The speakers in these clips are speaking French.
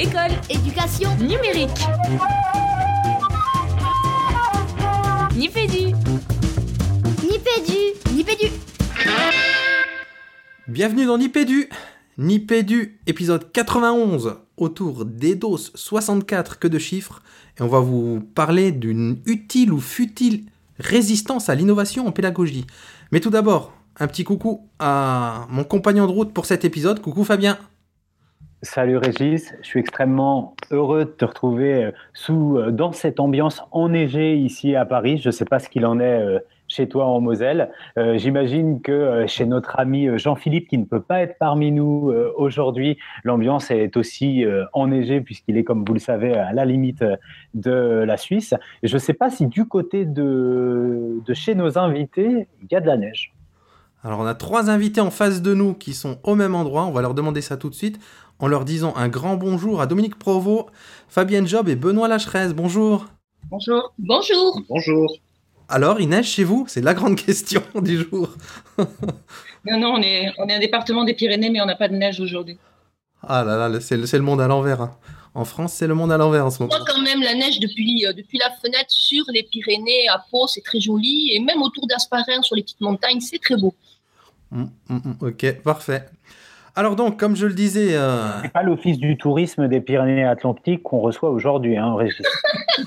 École. Éducation. Numérique. Nipédu. Nipédu. Nipédu. Bienvenue dans Nipédu. Nipédu, épisode 91, autour d'EDOS 64, que de chiffres, et on va vous parler d'une utile ou futile résistance à l'innovation en pédagogie. Mais tout d'abord, un petit coucou à mon compagnon de route pour cet épisode. Coucou Fabien. Salut Régis, je suis extrêmement heureux de te retrouver euh, sous, euh, dans cette ambiance enneigée ici à Paris. Je ne sais pas ce qu'il en est euh, chez toi en Moselle. J'imagine que chez notre ami Jean-Philippe, qui ne peut pas être parmi nous aujourd'hui, l'ambiance est aussi enneigée puisqu'il est, comme vous le savez, à la limite de la Suisse. Je ne sais pas si du côté de, de chez nos invités, il y a de la neige. Alors on a trois invités en face de nous qui sont au même endroit, on va leur demander ça tout de suite en leur disant un grand bonjour à Dominique Provost, Fabienne Job et Benoît Lacheresse. Bonjour. Bonjour. Bonjour. Bonjour. Alors, il neige chez vous C'est la grande question du jour. non, non, on est, on est un département des Pyrénées, mais on n'a pas de neige aujourd'hui. Ah là là, c'est le monde à l'envers. Hein. En France, c'est le monde à l'envers en ce moment. On voit quand même la neige depuis, euh, depuis la fenêtre sur les Pyrénées, à Pau, c'est très joli. Et même autour d'Asparin, sur les petites montagnes, c'est très beau. Hum, hum, hum, ok, parfait. Alors donc, comme je le disais... Euh... C'est pas l'Office du tourisme des Pyrénées-Atlantiques qu'on reçoit aujourd'hui, hein, Régis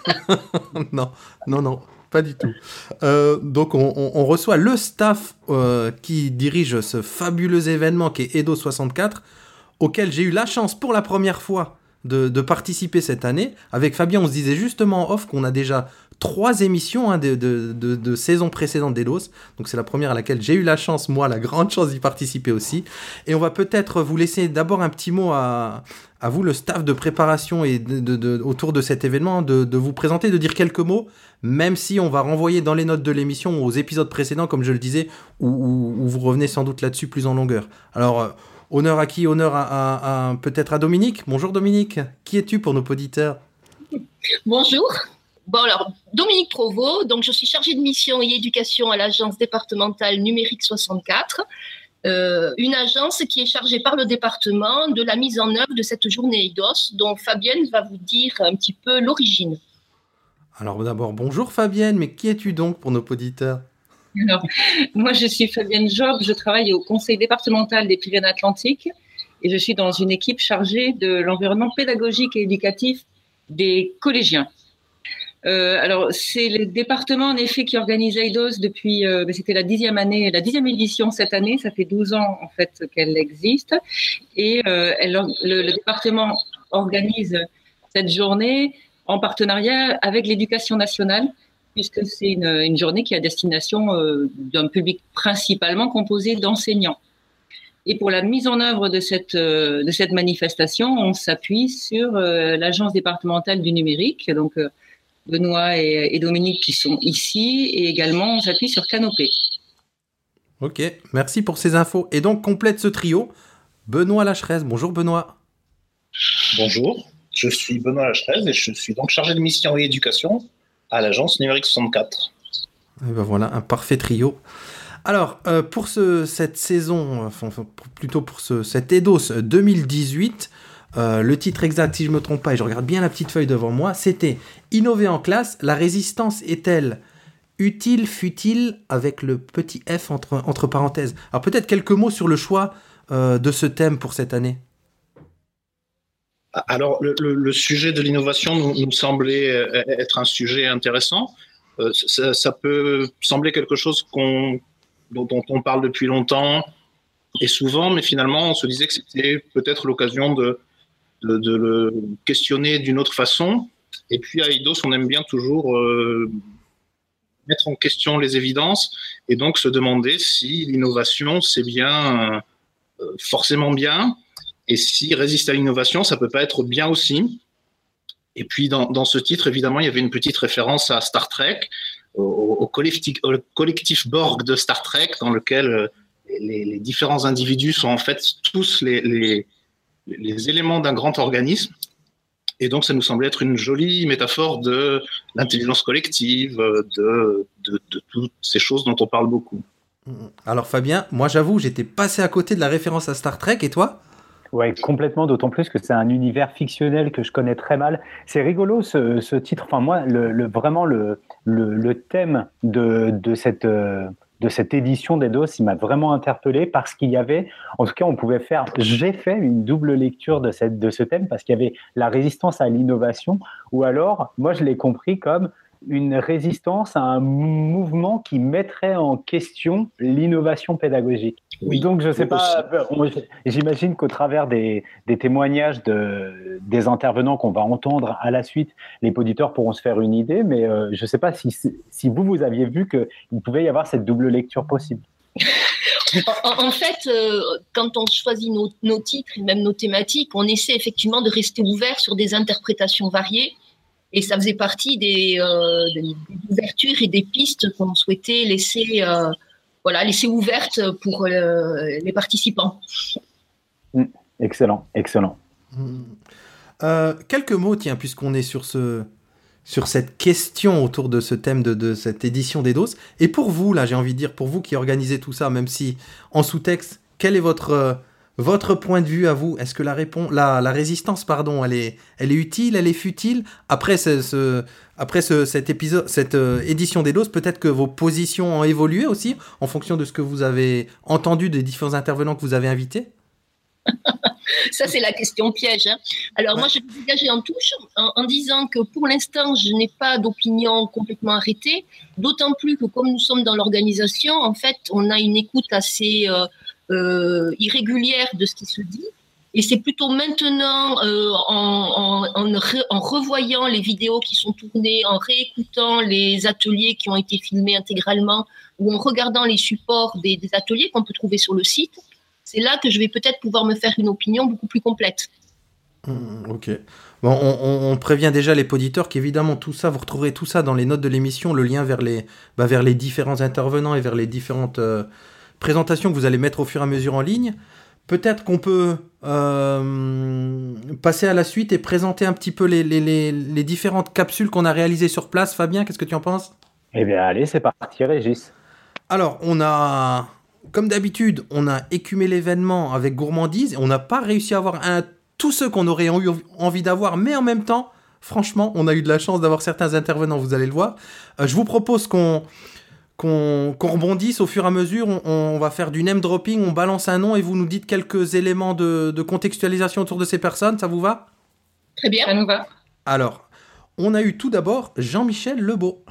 Non, non, non, pas du tout. Euh, donc on, on, reçoit le staff euh, qui dirige ce fabuleux événement qui est Edo 64, auquel j'ai eu la chance pour la première fois de, de, participer cette année. Avec Fabien, on se disait justement off qu'on a déjà trois émissions hein, de, saison précédente d'Elos. Donc c'est la première à laquelle j'ai eu la chance, moi, la grande chance d'y participer aussi. Et on va peut-être vous laisser d'abord un petit mot à, vous, le staff de préparation et autour de cet événement, de, vous présenter, de dire quelques mots, même si on va renvoyer dans les notes de l'émission aux épisodes précédents, comme je le disais, où, vous revenez sans doute là-dessus plus en longueur. Alors, euh, honneur à qui? Honneur à peut-être à Dominique? Bonjour Dominique, qui es-tu pour nos auditeurs? Bonjour. Bon, alors, Dominique Provost, donc je suis chargée de mission et éducation à l'agence départementale numérique 64, euh, une agence qui est chargée par le département de la mise en œuvre de cette journée IDOS, dont Fabienne va vous dire un petit peu l'origine. Alors d'abord, bonjour Fabienne, mais qui es-tu donc pour nos auditeurs? Alors, moi, je suis Fabienne Job, je travaille au conseil départemental des Pyrénées-Atlantiques et je suis dans une équipe chargée de l'environnement pédagogique et éducatif des collégiens. Euh, alors, c'est le département, en effet, qui organise AIDOS depuis, euh, ben, c'était la dixième année, la dixième édition cette année. Ça fait 12 ans, en fait, qu'elle existe. Et euh, le, département organise cette journée en partenariat avec l'éducation nationale, puisque c'est une, une, journée qui a destination euh, d'un public principalement composé d'enseignants. Et pour la mise en œuvre de cette, euh, de cette manifestation, on s'appuie sur euh, l'agence départementale du numérique, donc Benoît et, Dominique qui sont ici, et également on s'appuie sur Canopé. Ok, merci pour ces infos. Et donc complète ce trio, Benoît Lacheresse. Bonjour Benoît. Bonjour, je suis Benoît Lacheresse et je suis donc chargé de mission et éducation à l'agence numérique 64. Et ben voilà, un parfait trio. Alors, euh, pour ce, cette saison, enfin, plutôt pour ce, cet EDOS 2018, euh, le titre exact, si je me trompe pas, et je regarde bien la petite feuille devant moi, c'était Innover en classe, la résistance est-elle utile, futile, avec le petit F entre, entre parenthèses Alors peut-être quelques mots sur le choix euh, de ce thème pour cette année. Alors le, sujet de l'innovation nous, semblait euh, être un sujet intéressant. ça, peut sembler quelque chose dont, on parle depuis longtemps et souvent, mais finalement on se disait que c'était peut-être l'occasion de de, le questionner d'une autre façon. Et puis à IDOS, on aime bien toujours euh, mettre en question les évidences et donc se demander si l'innovation, c'est bien euh, forcément bien, et si résister à l'innovation, ça peut pas être bien aussi. Et puis dans, dans, ce titre, évidemment, il y avait une petite référence à Star Trek, au, collectif, au collectif, Borg de Star Trek, dans lequel euh, les, différents individus sont en fait tous les les éléments d'un grand organisme. Et donc, ça nous semblait être une jolie métaphore de l'intelligence collective, de, de, toutes ces choses dont on parle beaucoup. Alors, Fabien, moi j'avoue, j'étais passé à côté de la référence à Star Trek, et toi? Ouais, complètement, d'autant plus que c'est un univers fictionnel que je connais très mal. C'est rigolo ce, titre. Enfin, moi, le, vraiment, le, le, thème de, de cette, euh, de cette édition d'Edos, il m'a vraiment interpellé parce qu'il y avait, en tout cas, on pouvait faire, j'ai fait une double lecture de, cette, de ce thème parce qu'il y avait la résistance à l'innovation, ou alors, moi, je l'ai compris comme une résistance à un mouvement qui mettrait en question l'innovation pédagogique. Donc, je ne sais pas, j'imagine qu'au travers des, témoignages de, des intervenants qu'on va entendre à la suite, les auditeurs pourront se faire une idée, mais euh, je ne sais pas si, si vous, vous aviez vu qu'il pouvait y avoir cette double lecture possible. En, fait, euh, quand on choisit nos, nos, titres et même nos thématiques, on essaie effectivement de rester ouvert sur des interprétations variées et ça faisait partie des, euh, des, ouvertures et des pistes qu'on souhaitait laisser, euh, voilà, laisser ouvertes pour euh, les participants. Mm. Excellent, excellent. Mm. quelques mots, tiens, puisqu'on est sur, ce, sur cette question autour de ce thème de, de cette édition des doses. Et pour vous, là, j'ai envie de dire, pour vous qui organisez tout ça, même si en sous-texte, quel est votre votre point de vue à vous, est-ce que la, réponse, la, la, résistance, pardon, elle est, elle est utile, elle est futile? Après, ce, après ce, cet épisode, cette euh, édition des doses, peut-être que vos positions ont évolué aussi en fonction de ce que vous avez entendu des différents intervenants que vous avez invités? Ça, c'est la question piège. Hein. Alors, moi, je vais dégager en touche en, disant que pour l'instant, je n'ai pas d'opinion complètement arrêtée, d'autant plus que comme nous sommes dans l'organisation, en fait, on a une écoute assez euh, irrégulière de ce qui se dit. Et c'est plutôt maintenant, euh, en, revoyant les vidéos qui sont tournées, en réécoutant les ateliers qui ont été filmés intégralement, ou en regardant les supports des, ateliers qu'on peut trouver sur le site, c'est là que je vais peut-être pouvoir me faire une opinion beaucoup plus complète. Mmh, ok. Bon, on, prévient déjà les auditeurs qu'évidemment tout ça, vous retrouverez tout ça dans les notes de l'émission, le lien vers les, bah, différents intervenants et vers les différentes euh, présentation que vous allez mettre au fur et à mesure en ligne. Peut-être qu'on peut, euh, passer à la suite et présenter un petit peu les, les, différentes capsules qu'on a réalisées sur place. Fabien, qu'est-ce que tu en penses? Eh bien, allez, c'est parti, Régis. Alors, on a, comme d'habitude, on a écumé l'événement avec gourmandise. On n'a pas réussi à avoir un, tous ceux qu'on aurait eu envie d'avoir, mais en même temps, franchement, on a eu de la chance d'avoir certains intervenants, vous allez le voir. Euh, je vous propose qu'on qu'on rebondisse au fur et à mesure. On, va faire du name dropping, on balance un nom et vous nous dites quelques éléments de, contextualisation autour de ces personnes. Ça vous va? Très bien, ça nous va. Alors, on a eu tout d'abord Jean-Michel Lebeau.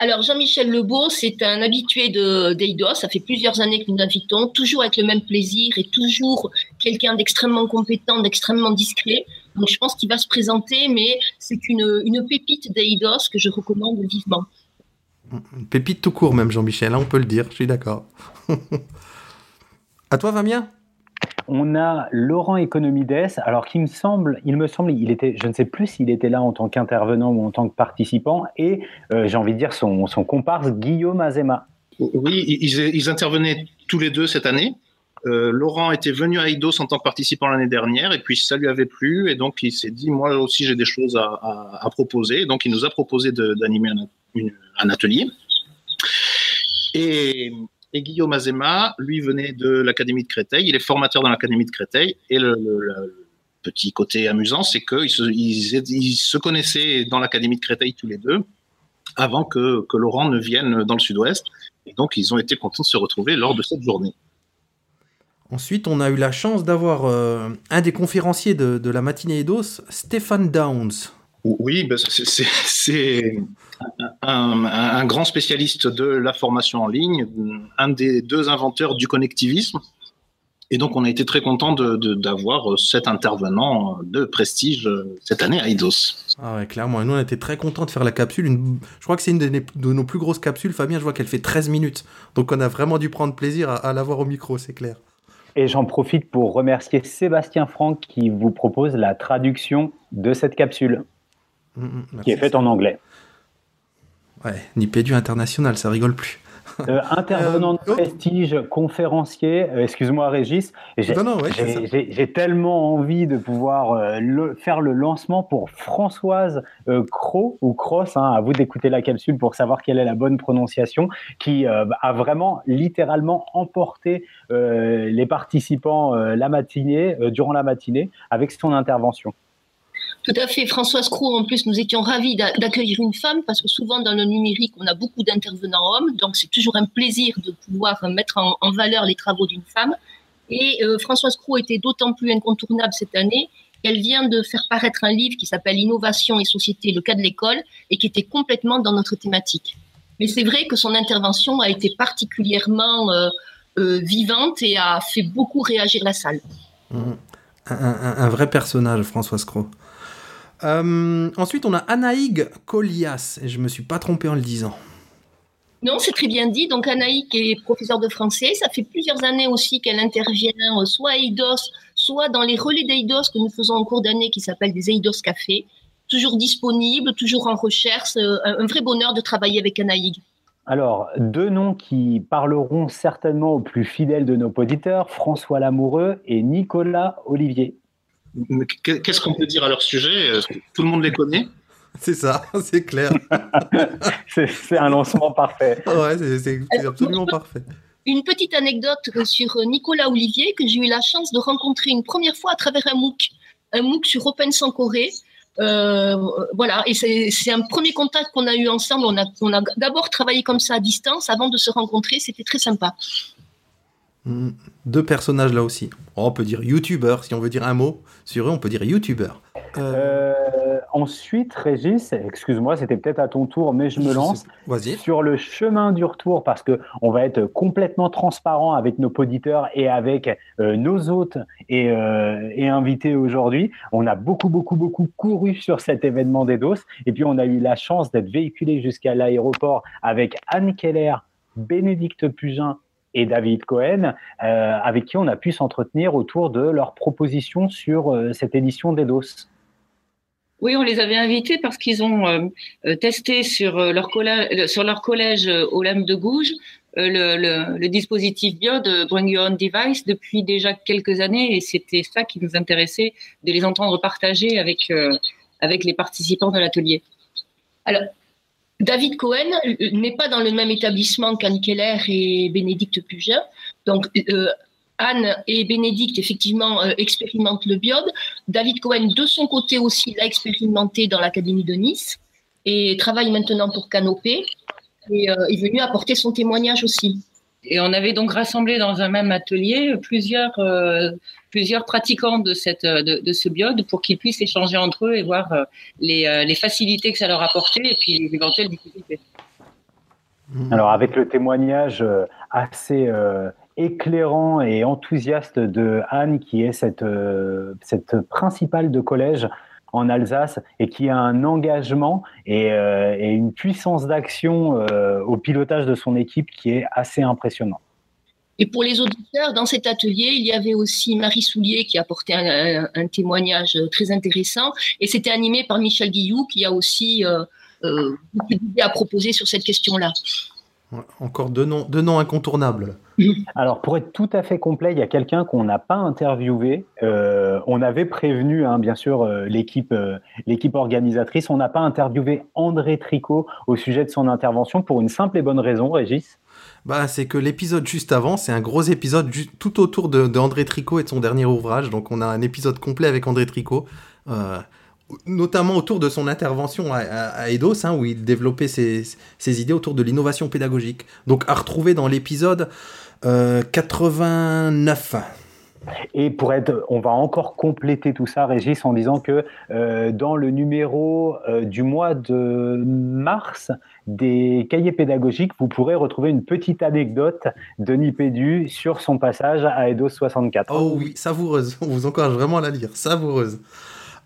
Alors, Jean-Michel Lebeau, c'est un habitué de d'Eidos. Ça fait plusieurs années que nous l'invitons, toujours avec le même plaisir et toujours quelqu'un d'extrêmement compétent, d'extrêmement discret. Donc, je pense qu'il va se présenter, mais c'est une, une pépite d'Eidos que je recommande vivement. Pépite tout court même, Jean-Michel, hein, on peut le dire, je suis d'accord. à toi, Vamien on a Laurent Economides, alors qu'il me semble, il me semble, il était, je ne sais plus s'il était là en tant qu'intervenant ou en tant que participant, et euh, j'ai envie de dire son, comparse Guillaume Azema. Oui, ils, intervenaient tous les deux cette année. Euh, Laurent était venu à Eidos en tant que participant l'année dernière, et puis ça lui avait plu, et donc il s'est dit, moi aussi j'ai des choses à, proposer, donc il nous a proposé d'animer un, un atelier. Et, Guillaume Azema, lui, venait de l'Académie de Créteil. Il est formateur dans l'Académie de Créteil. Et le, petit côté amusant, c'est qu'ils se, ils, se connaissaient dans l'Académie de Créteil tous les deux avant que, que Laurent ne vienne dans le sud-ouest. Et donc, ils ont été contents de se retrouver lors de cette journée. Ensuite, on a eu la chance d'avoir euh, un des conférenciers de, de la matinée Eidos, Stéphane Downs. Oui, ben, c'est un, grand spécialiste de la formation en ligne, un des deux inventeurs du connectivisme. Et donc, on a été très content d'avoir cet intervenant de prestige cette année à IDOS. Ah ouais, clairement. Et nous, on a été très contents de faire la capsule. Je crois que c'est une de, nos plus grosses capsules. Fabien, je vois qu'elle fait 13 minutes. Donc, on a vraiment dû prendre plaisir à, à l'avoir au micro, c'est clair. Et j'en profite pour remercier Sébastien Franck qui vous propose la traduction de cette capsule. Mm, mm, qui est faite en anglais. Ouais, Nipédu international, ça rigole plus. Euh, intervenant de Euh, prestige, conférencier, euh, excuse-moi Régis, j'ai ouais, tellement envie de pouvoir le- faire le lancement pour Françoise Cro ou Cross, hein, à vous d'écouter la capsule pour savoir quelle est la bonne prononciation, qui euh, a vraiment littéralement emporté euh, les participants la matinée, durant la matinée avec son intervention. Tout à fait. Françoise Cros, en plus, nous étions ravis d'a- d'accueillir une femme parce que souvent dans le numérique, on a beaucoup d'intervenants hommes. Donc, c'est toujours un plaisir de pouvoir mettre en, valeur les travaux d'une femme. Et euh, Françoise Cros était d'autant plus incontournable cette année qu'elle vient de faire paraître un livre qui s'appelle Innovation et société, le cas de l'école, et qui était complètement dans notre thématique. Mais c'est vrai que son intervention a été particulièrement euh, euh, vivante et a fait beaucoup réagir la salle. Mhm. Un, un- vrai personnage, Françoise Cros. Euh, ensuite, on a Anaïg Colias, et je me suis pas trompé en le disant. Non, c'est très bien dit. Donc, Anaïk est professeure de français. Ça fait plusieurs années aussi qu'elle intervient euh, soit à Eidos, soit dans les relais d'Eidos que nous faisons en cours d'année qui s'appellent des Eidos Café. Toujours disponible, toujours en recherche. euh, Un, un vrai bonheur de travailler avec Anaïg. Alors, deux noms qui parleront certainement aux plus fidèles de nos auditeurs, François Lamoureux et Nicolas Olivier. Qu'est-ce qu'on peut dire à leur sujet? Tout le monde les connaît? C'est ça, c'est clair. C'est un lancement parfait. Ouais, c'est- absolument parfait. Une petite anecdote euh, sur euh, Nicolas Olivier que j'ai eu la chance de rencontrer une première fois à travers un MOOC, un MOOC sur Open sans Corée. Euh, voilà, et c'est c'est un premier contact qu'on a eu ensemble. On a, on a d'abord travaillé comme ça à distance avant de se rencontrer. C'était très sympa. Mhm. Deux personnages là aussi. Oh, on peut dire youtubeur, si on veut dire un mot sur eux, on peut dire youtubeur. Euh, Euh, ensuite, Régis, excuse-moi, c'était peut-être à ton tour, mais je me lance. Sur le chemin du retour, parce que on va être complètement transparent avec nos auditeurs et avec euh, nos hôtes et, euh, et invités aujourd'hui. On a beaucoup, beaucoup, beaucoup couru sur cet événement d'Edos. Et puis, on a eu la chance d'être véhiculé jusqu'à l'aéroport avec Anne Keller, Bénédicte Pugin et David Cohen, euh, avec qui on a pu s'entretenir autour de leurs propositions sur euh, cette édition d'Edos. Oui, on les avait invités parce qu'ils ont euh, testé sur leur, colla- sur leur collège au Lame de Gouges euh, le, le, le dispositif bio de Bring Your Own Device depuis déjà quelques années et c'était ça qui nous intéressait de les entendre partager avec, euh, avec les participants de l'atelier. Alors, David Cohen euh, n'est pas dans le même établissement qu'Anne Keller et Bénédicte Pugin. Donc, euh, Anne et Bénédicte, effectivement, euh, expérimentent le biode. David Cohen, de son côté aussi, l'a expérimenté dans l'Académie de Nice et travaille maintenant pour Canopé et est venu apporter son témoignage aussi. Et on avait donc rassemblé dans un même atelier plusieurs, euh, plusieurs pratiquants de, cette, de, de ce biode pour qu'ils puissent échanger entre eux et voir euh, les, euh, les facilités que ça leur apportait et puis les éventuelles difficultés. Mhm. Alors avec le témoignage assez euh, éclairant et enthousiaste de Anne, qui est cette, euh, cette principale de collège en Alsace et qui a un engagement et, euh, une puissance d'action euh, au pilotage de son équipe qui est assez impressionnant. Et pour les auditeurs, dans cet atelier, il y avait aussi Marie Soulier qui apportait un, un, témoignage très intéressant. Et c'était animé par Michel Guillou qui a aussi euh, euh, beaucoup d'idées à proposer sur cette question-là. Encore deux noms, deux noms incontournables. Alors, pour être tout à fait complet, il y a quelqu'un qu'on n'a pas interviewé. Euh, on avait prévenu, hein, bien sûr, euh, l'équipe euh, l'équipe organisatrice. On n'a pas interviewé André Tricot au sujet de son intervention pour une simple et bonne raison, Régis. Bah, c'est que l'épisode juste avant, c'est un gros épisode tout autour de, de Tricot et de son dernier ouvrage. Donc, on a un épisode complet avec André Tricot, notamment autour de son intervention à, à, à Eidos, hein, où il développait ses, ses idées autour de l'innovation pédagogique. Donc, à retrouver dans l'épisode euh, 89. Et pour être, on va encore compléter tout ça, Régis, en disant que euh, dans le numéro euh, du mois de mars des cahiers pédagogiques, vous pourrez retrouver une petite anecdote de Nipédu sur son passage à Eidos 64. Oh oui, savoureuse. On vous encourage vraiment à la lire. Savoureuse.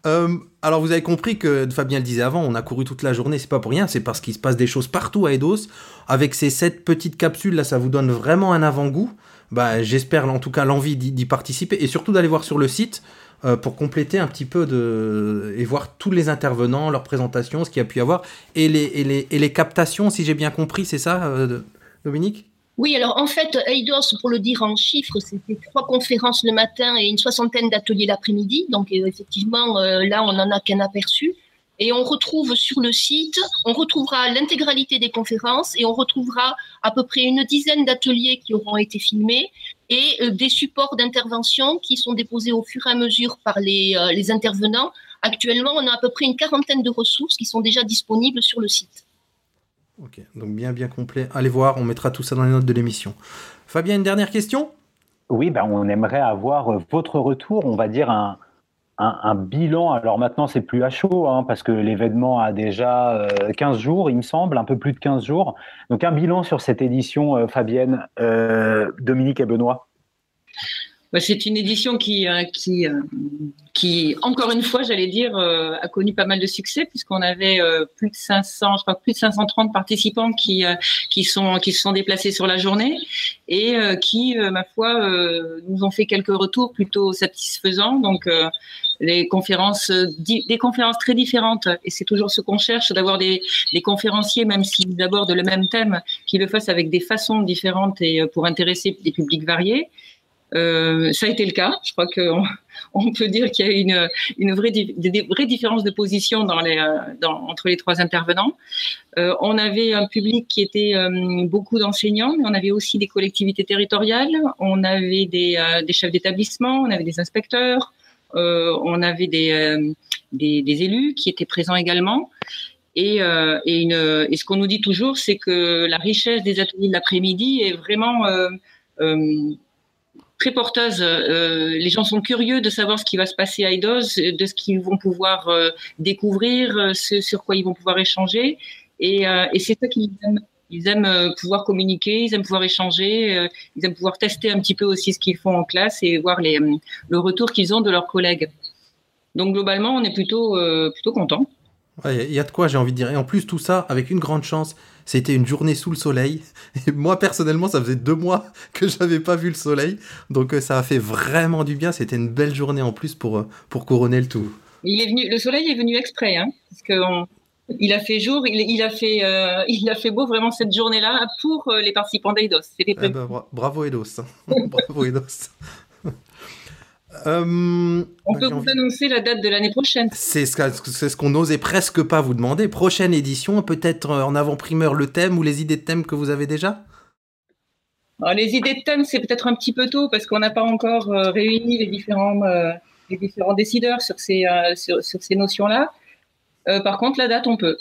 Euh, alors vous avez compris que Fabien le disait avant, on a couru toute la journée, c'est pas pour rien, c'est parce qu'il se passe des choses partout à Eidos. Avec ces sept petites capsules là, ça vous donne vraiment un avant-goût. Bah, j'espère en tout cas l'envie d'y participer et surtout d'aller voir sur le site euh, pour compléter un petit peu de et voir tous les intervenants, leurs présentations, ce qu'il y a pu y avoir et les, captations, si j'ai bien compris, c'est ça, euh, Dominique? Oui, alors en fait, Eidos, pour le dire en chiffres, c'était trois conférences le matin et une soixantaine d'ateliers l'après-midi. Donc euh, effectivement, euh, là, on n'en a qu'un aperçu. Et on retrouve sur le site, on retrouvera l'intégralité des conférences et on retrouvera à peu près une dizaine d'ateliers qui auront été filmés et euh, des supports d'intervention qui sont déposés au fur et à mesure par les, les intervenants. Actuellement, on a à peu près une quarantaine de ressources qui sont déjà disponibles sur le site. Ok, donc bien bien complet. Allez voir, on mettra tout ça dans les notes de l'émission. Fabien, une dernière question? Oui, ben, on aimerait avoir euh, votre retour, on va dire un, un, bilan. Alors maintenant, c'est plus à chaud, hein, parce que l'événement a déjà 15 euh, jours, il me semble, un peu plus de 15 jours. Donc un bilan sur cette édition, euh, Fabienne, Dominique et Benoît. Bah, c'est une édition qui, euh, qui, euh, qui, encore une fois, j'allais dire, euh, a connu pas mal de succès puisqu'on avait plus de 500, je crois plus de 530 participants qui, qui sont, qui se sont déplacés sur la journée et qui, ma foi, nous ont fait quelques retours plutôt satisfaisants. Donc, les conférences, des conférences très différentes. Et c'est toujours ce qu'on cherche, d'avoir des, des, conférenciers, même s'ils abordent le même thème, qui le fassent avec des façons différentes et pour intéresser des publics variés. Euh, ça a été le cas. Je crois qu'on on peut dire qu'il y a une, une vraie, des vraies différences de position dans les, euh, dans, entre les trois intervenants. Euh, on avait un public qui était euh, beaucoup d'enseignants, mais on avait aussi des collectivités territoriales, on avait des, euh, des chefs d'établissement, on avait des inspecteurs, on avait des, des, des, élus qui étaient présents également. Et, et, une, et ce qu'on nous dit toujours, c'est que la richesse des ateliers de l'après-midi est vraiment euh, très porteuse. Euh, les gens sont curieux de savoir ce qui va se passer à Eidos, de ce qu'ils vont pouvoir euh, découvrir, euh, sur quoi ils vont pouvoir échanger. Et, c'est ça qu'ils aiment. Ils aiment pouvoir communiquer, ils aiment pouvoir échanger, ils aiment pouvoir tester un petit peu aussi ce qu'ils font en classe et voir le retour qu'ils ont de leurs collègues. Donc globalement, on est plutôt, plutôt content. Il y a de quoi, j'ai envie de dire. Et en plus, tout ça avec une grande chance, c'était une journée sous le soleil. Et moi, personnellement, ça faisait deux mois que je n'avais pas vu le soleil. Donc, euh, ça a fait vraiment du bien. C'était une belle journée en plus pour, euh, pour couronner le tout. Il est venu, le soleil est venu exprès, hein, parce que il a fait jour, il, a fait, euh, il a fait beau vraiment cette journée-là pour les participants d'Eidos. Eh ben, bravo Eidos. bravo Eidos. Euh, on peut vous annoncer la date de l'année prochaine. C'est ce qu'on n'osait presque pas vous demander. Prochaine édition, peut-être euh, en avant-primeur le thème ou les idées de thème que vous avez déjà? Les idées de thème, c'est peut-être un petit peu tôt parce qu'on n'a pas encore euh, réuni les différents, les différents décideurs sur ces, sur, sur, ces notions-là. par contre, la date, on peut.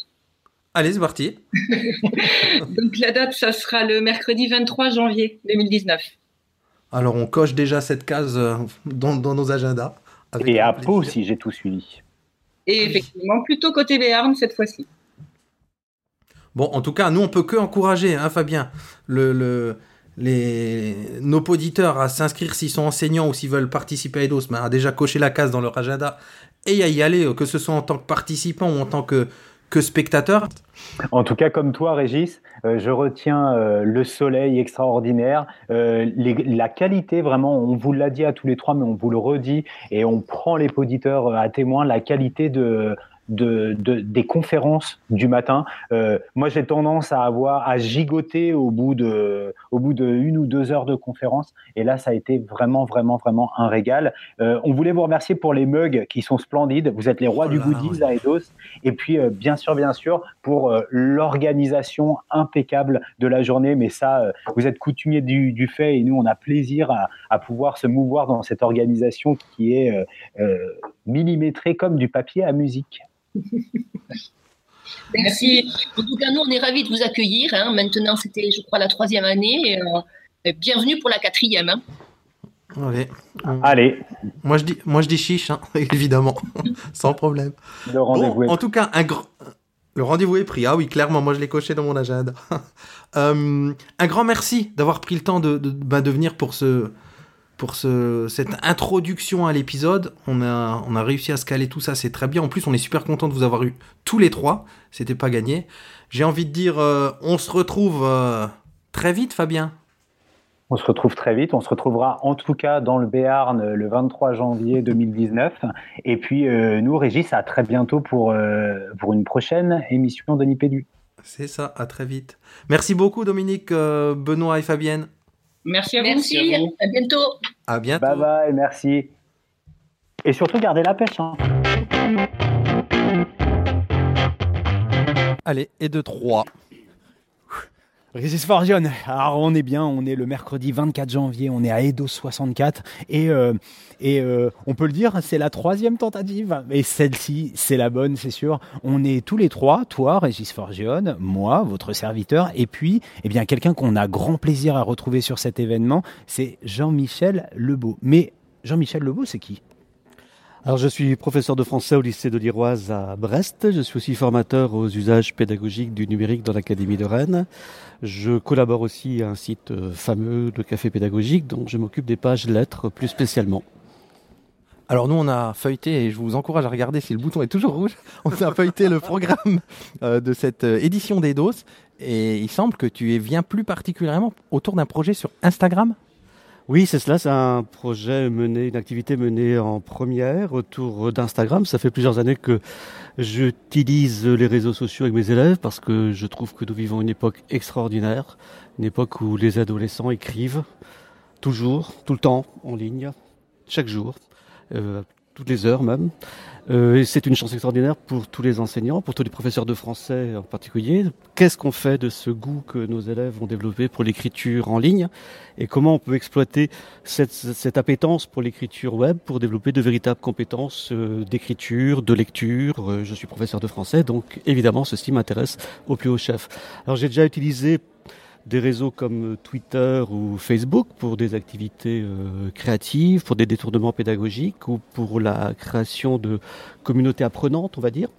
Allez, c'est parti. Donc la date, ça sera le mercredi 23 janvier 2019. Alors on coche déjà cette case euh, dans, nos agendas. Et à Pau si j'ai tout suivi. Et effectivement, plutôt côté Béarn cette fois-ci. Bon, en tout cas, nous, on peut que encourager, hein, Fabien, le, les, nos auditeurs à s'inscrire s'ils sont enseignants ou s'ils veulent participer à EDOS, mais à déjà cocher la case dans leur agenda et à y aller, que ce soit en tant que participant ou en tant que que spectateur. En tout cas, comme toi, Régis, euh, je retiens euh, le soleil extraordinaire, euh, la qualité, vraiment, on vous l'a dit à tous les trois, mais on vous le redit, et on prend les auditeurs à témoin, la qualité de, de, des conférences du matin. Euh, moi, j'ai tendance à avoir à gigoter au bout de au bout de une ou deux heures de conférence. Et là, ça a été vraiment, vraiment, vraiment un régal. Euh, on voulait vous remercier pour les mugs qui sont splendides. Vous êtes les rois du oh goodies à Eidos. Et puis, euh, bien sûr, bien sûr, pour l'organisation impeccable de la journée. Mais ça, vous êtes coutumier du, du, fait et nous, on a plaisir à, à, pouvoir se mouvoir dans cette organisation qui est millimétrée comme du papier à musique. Merci. En tout cas, nous, on est ravis de vous accueillir. Hein. Maintenant, c'était, je crois, la troisième année. Euh, bienvenue pour la quatrième. Hein. Allez. Moi, je dis, moi, je dis chiche, hein, évidemment, sans problème. Le rendez-vous En tout cas, un grand. Le rendez-vous est pris. Ah oui, clairement, moi je l'ai coché dans mon agenda. Euh, un grand merci d'avoir pris le temps de, de, de venir pour ce, pour ce, cette introduction à l'épisode. On a, on a réussi à se caler tout ça, c'est très bien. En plus, on est super content de vous avoir eu tous les trois. C'était pas gagné. J'ai envie de dire, euh, on se retrouve euh, très vite, Fabien. On se retrouve très vite. On se retrouvera en tout cas dans le Béarn euh, le 23 janvier 2019. Et puis, nous, Régis, à très bientôt pour, pour une prochaine émission de Nipédu. C'est ça, à très vite. Merci beaucoup Dominique, Benoît et Fabienne. Merci à vous. Merci, à, bientôt. À bientôt. Bye bye, merci. Et surtout, gardez la pêche. Hein. Allez, et de 3. Régis Forgione, alors on est bien, on est le mercredi 24 janvier, on est à Edo 64 et, euh, et euh, on peut le dire, c'est la troisième tentative et celle-ci c'est la bonne c'est sûr. On est tous les trois, toi Régis Forgione, moi, votre serviteur et puis eh bien quelqu'un qu'on a grand plaisir à retrouver sur cet événement, c'est Jean-Michel Lebeau. Mais Jean-Michel Lebeau c'est qui? Alors, je suis professeur de français au lycée de l'Iroise à Brest. Je suis aussi formateur aux usages pédagogiques du numérique dans l'Académie de Rennes. Je collabore aussi à un site euh, fameux de café pédagogique, donc je m'occupe des pages lettres plus spécialement. Alors nous on a feuilleté et je vous encourage à regarder si le bouton est toujours rouge. On a feuilleté le programme euh, de cette euh, édition d'Edos et il semble que tu viens plus particulièrement autour d'un projet sur Instagram. Oui, c'est cela. C'est un projet mené, une activité menée en première autour d'Instagram. Ça fait plusieurs années que j'utilise les réseaux sociaux avec mes élèves parce que je trouve que nous vivons une époque extraordinaire, une époque où les adolescents écrivent toujours, tout le temps, en ligne, chaque jour, euh, toutes les heures même. Euh, c'est une chance extraordinaire pour tous les enseignants, pour tous les professeurs de français en particulier. Qu'est-ce qu'on fait de ce goût que nos élèves ont développé pour l'écriture en ligne et comment on peut exploiter cette, cette appétence pour l'écriture web pour développer de véritables compétences euh, d'écriture, de lecture? Euh, je suis professeur de français, donc évidemment ceci m'intéresse au plus haut chef. Alors j'ai déjà utilisé des réseaux comme Twitter ou Facebook pour des activités euh, créatives, pour des détournements pédagogiques ou pour la création de communautés apprenantes, on va dire.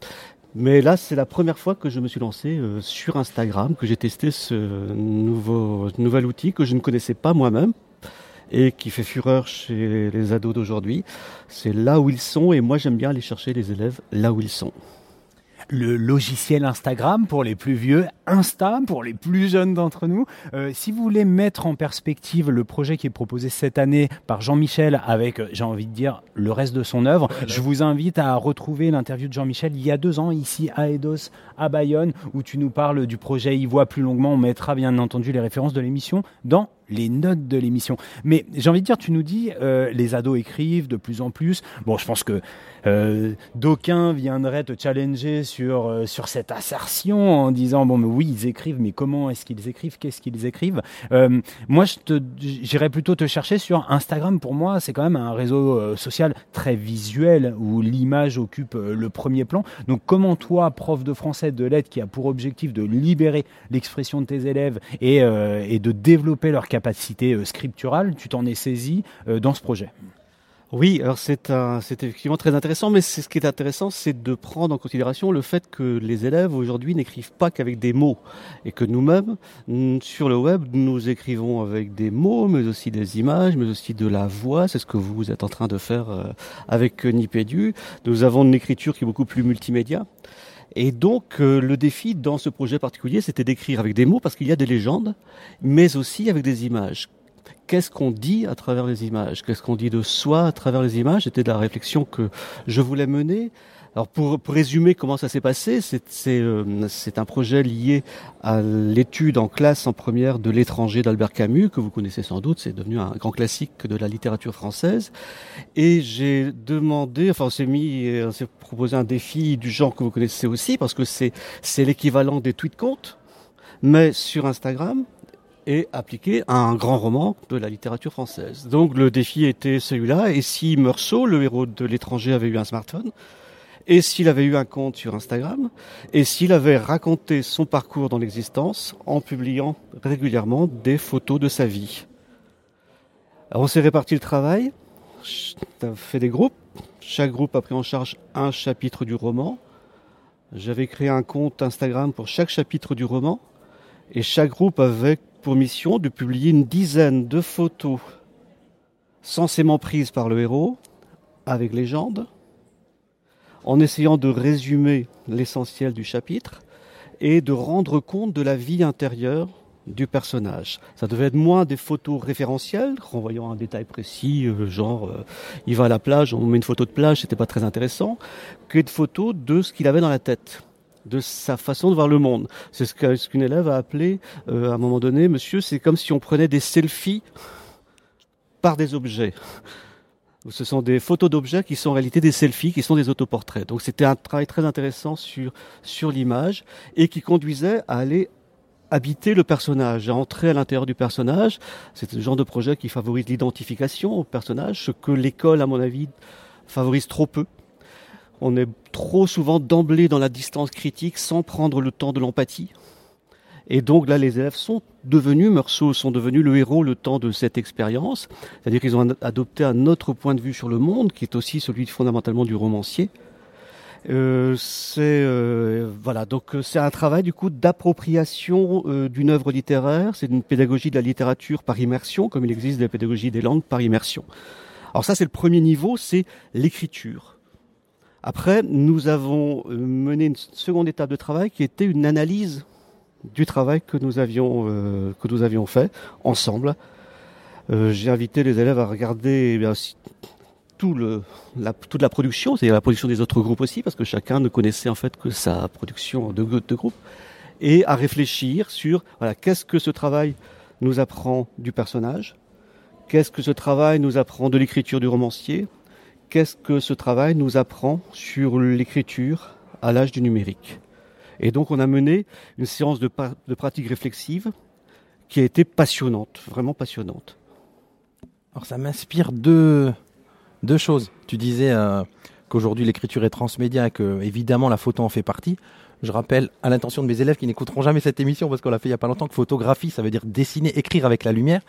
Mais là, c'est la première fois que je me suis lancé euh, sur Instagram, que j'ai testé ce nouveau, nouvel outil que je ne connaissais pas moi-même et qui fait fureur chez les ados d'aujourd'hui. C'est là où ils sont et moi j'aime bien aller chercher les élèves là où ils sont le logiciel Instagram pour les plus vieux, Insta pour les plus jeunes d'entre nous. Euh, si vous voulez mettre en perspective le projet qui est proposé cette année par Jean-Michel avec, euh, j'ai envie de dire, le reste de son œuvre, je vous invite à retrouver l'interview de Jean-Michel il y a deux ans ici à Eidos, à Bayonne, où tu nous parles du projet Y voit plus longuement. On mettra bien entendu les références de l'émission dans les notes de l'émission. Mais j'ai envie de dire, tu nous dis, euh, les ados écrivent de plus en plus. Bon, je pense que euh, d'aucuns viendraient te challenger sur, euh, sur cette assertion en disant, bon, mais oui, ils écrivent, mais comment est-ce qu'ils écrivent? Qu'est-ce qu'ils écrivent? Euh, Moi, j'irais plutôt te chercher sur Instagram. Pour moi, c'est quand même un réseau euh, social très visuel où l'image occupe le premier plan. Donc, comment toi, prof de français de lettres qui a pour objectif de libérer l'expression de tes élèves et, et de développer leur capacité euh, scripturale, tu t'en es saisi euh, dans ce projet? Oui, alors c'est effectivement très intéressant, mais ce qui est intéressant, c'est de prendre en considération le fait que les élèves aujourd'hui n'écrivent pas qu'avec des mots, et que nous-mêmes, sur le web, nous écrivons avec des mots, mais aussi des images, mais aussi de la voix. C'est ce que vous êtes en train de faire euh, avec Nipédu. Nous avons une écriture qui est beaucoup plus multimédia. Et donc, euh, le défi dans ce projet particulier, c'était d'écrire avec des mots, parce qu'il y a des légendes, mais aussi avec des images. Qu'est-ce qu'on dit à travers les images Qu'est-ce qu'on dit de soi à travers les images C'était la réflexion que je voulais mener. Alors pour, pour, résumer comment ça s'est passé, c'est euh, un projet lié à l'étude en classe en première de l'étranger d'Albert Camus, que vous connaissez sans doute, c'est devenu un grand classique de la littérature française. Et j'ai demandé, enfin on s'est mis, on s'est proposé un défi du genre que vous connaissez aussi, parce que c'est l'équivalent des tweets comptes, mais sur Instagram et appliqué à un grand roman de la littérature française. Donc le défi était celui-là, et si Meursault, le héros de l'étranger, avait eu un smartphone, et s'il avait eu un compte sur Instagram, et s'il avait raconté son parcours dans l'existence en publiant régulièrement des photos de sa vie? Alors on s'est réparti le travail, on a fait des groupes, chaque groupe a pris en charge un chapitre du roman. J'avais créé un compte Instagram pour chaque chapitre du roman, et chaque groupe avait pour mission de publier une dizaine de photos censément prises par le héros, avec légende, en essayant de résumer l'essentiel du chapitre et de rendre compte de la vie intérieure du personnage. Ça devait être moins des photos référentielles, renvoyant un détail précis, euh, genre euh, il va à la plage, on met une photo de plage, c'était pas très intéressant, que de photos de ce qu'il avait dans la tête. De sa façon de voir le monde. C'est ce qu'une élève a appelé euh, à un moment donné, monsieur, c'est comme si on prenait des selfies par des objets. Ce sont des photos d'objets qui sont en réalité des selfies, qui sont des autoportraits. Donc c'était un travail très intéressant sur, sur l'image et qui conduisait à aller habiter le personnage, à entrer à l'intérieur du personnage. C'est le genre de projet qui favorise l'identification au personnage, ce que l'école, à mon avis, favorise trop peu. On est trop souvent d'emblée dans la distance critique sans prendre le temps de l'empathie. Et donc là, les élèves sont devenus, Meursault sont devenus le héros le temps de cette expérience. C'est-à-dire qu'ils ont adopté un autre point de vue sur le monde, qui est aussi celui fondamentalement du romancier. Euh, c'est euh, voilà donc euh, c'est un travail du coup d'appropriation euh, d'une œuvre littéraire. C'est une pédagogie de la littérature par immersion, comme il existe des pédagogies des langues par immersion. Alors ça c'est le premier niveau, c'est l'écriture. Après, nous avons mené une seconde étape de travail qui était une analyse du travail que nous avions que nous avions fait ensemble. J'ai invité les élèves à regarder eh tout le, toute la production, c'est-à-dire la production des autres groupes aussi, parce que chacun ne connaissait en fait que sa production de, de groupe, et à réfléchir sur voilà, qu'est-ce que ce travail nous apprend du personnage, qu'est-ce que ce travail nous apprend de l'écriture du romancier, qu'est-ce que ce travail nous apprend sur l'écriture à l'âge du numérique. Et donc on a mené une séance de, de pratique réflexive qui a été passionnante, vraiment passionnante. Alors ça m'inspire deux, choses. Tu disais euh, qu'aujourd'hui l'écriture est transmédia, que évidemment la photo en fait partie. Je rappelle à l'intention de mes élèves qui n'écouteront jamais cette émission parce qu'on l'a fait il n'y a pas longtemps que photographie, ça veut dire dessiner, écrire avec la lumière.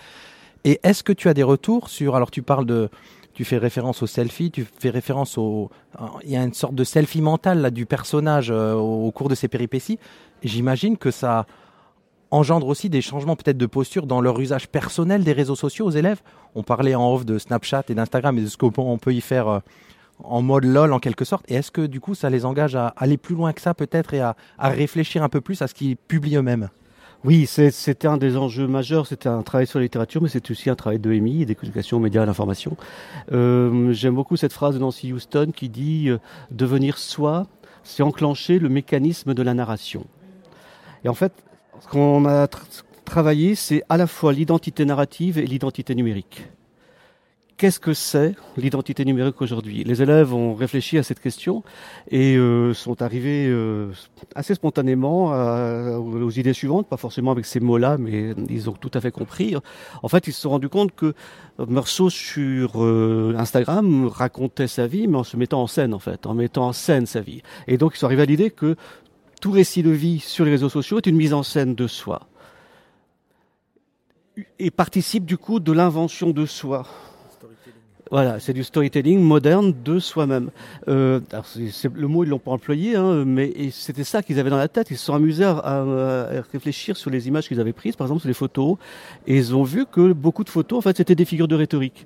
Et est-ce que tu as des retours sur alors tu parles de tu fais référence au selfie, tu fais référence au il y a une sorte de selfie mental là du personnage euh, au cours de ses péripéties. J'imagine que ça engendre aussi des changements peut-être de posture dans leur usage personnel des réseaux sociaux aux élèves. On parlait en off de Snapchat et d'Instagram et de ce qu'on peut y faire euh, en mode lol en quelque sorte. Et est-ce que du coup ça les engage à aller plus loin que ça peut-être et à, réfléchir un peu plus à ce qu'ils publient eux-mêmes? Oui, c'était un des enjeux majeurs. C'était un travail sur la littérature, mais c'est aussi un travail de MI, d'éducation aux médias et l'information. Euh, j'aime beaucoup cette phrase de Nancy Houston qui dit euh, Devenir soi, c'est enclencher le mécanisme de la narration. Et en fait, ce qu'on a travaillé, c'est à la fois l'identité narrative et l'identité numérique. Qu'est-ce que c'est l'identité numérique aujourd'hui? Les élèves ont réfléchi à cette question et euh, sont arrivés euh, assez spontanément aux idées suivantes, pas forcément avec ces mots-là, mais ils ont tout à fait compris. En fait, ils se sont rendus compte que Meursault sur euh, Instagram racontait sa vie, mais en se mettant en scène, en fait, en mettant en scène sa vie. Et donc, ils sont arrivés à l'idée que tout récit de vie sur les réseaux sociaux est une mise en scène de soi et participe du coup de l'invention de soi. Voilà, c'est du storytelling moderne de soi-même. Euh, le mot ils l'ont pas employé, hein, mais c'était ça qu'ils avaient dans la tête. Ils se sont amusés à, à réfléchir sur les images qu'ils avaient prises, par exemple sur les photos, et ils ont vu que beaucoup de photos, en fait, c'était des figures de rhétorique.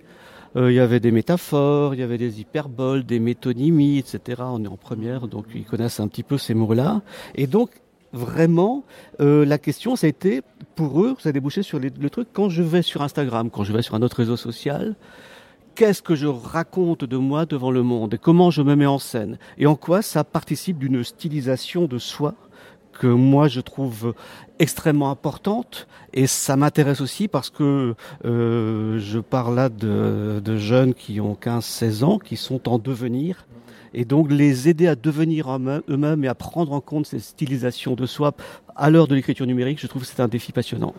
Euh, il y avait des métaphores, il y avait des hyperboles, des métonymies, etc. On est en première, donc ils connaissent un petit peu ces mots-là. Et donc, vraiment, euh, la question, ça a été, pour eux, ça a débouché sur le truc, quand je vais sur Instagram, quand je vais sur un autre réseau social, qu'est-ce que je raconte de moi devant le monde et comment je me mets en scène et en quoi ça participe d'une stylisation de soi que moi je trouve extrêmement importante et ça m'intéresse aussi parce que euh, je parle là de, de jeunes qui ont 15-16 ans, qui sont en devenir et donc les aider à devenir eux-mêmes et à prendre en compte ces stylisations de soi à l'heure de l'écriture numérique, je trouve que c'est un défi passionnant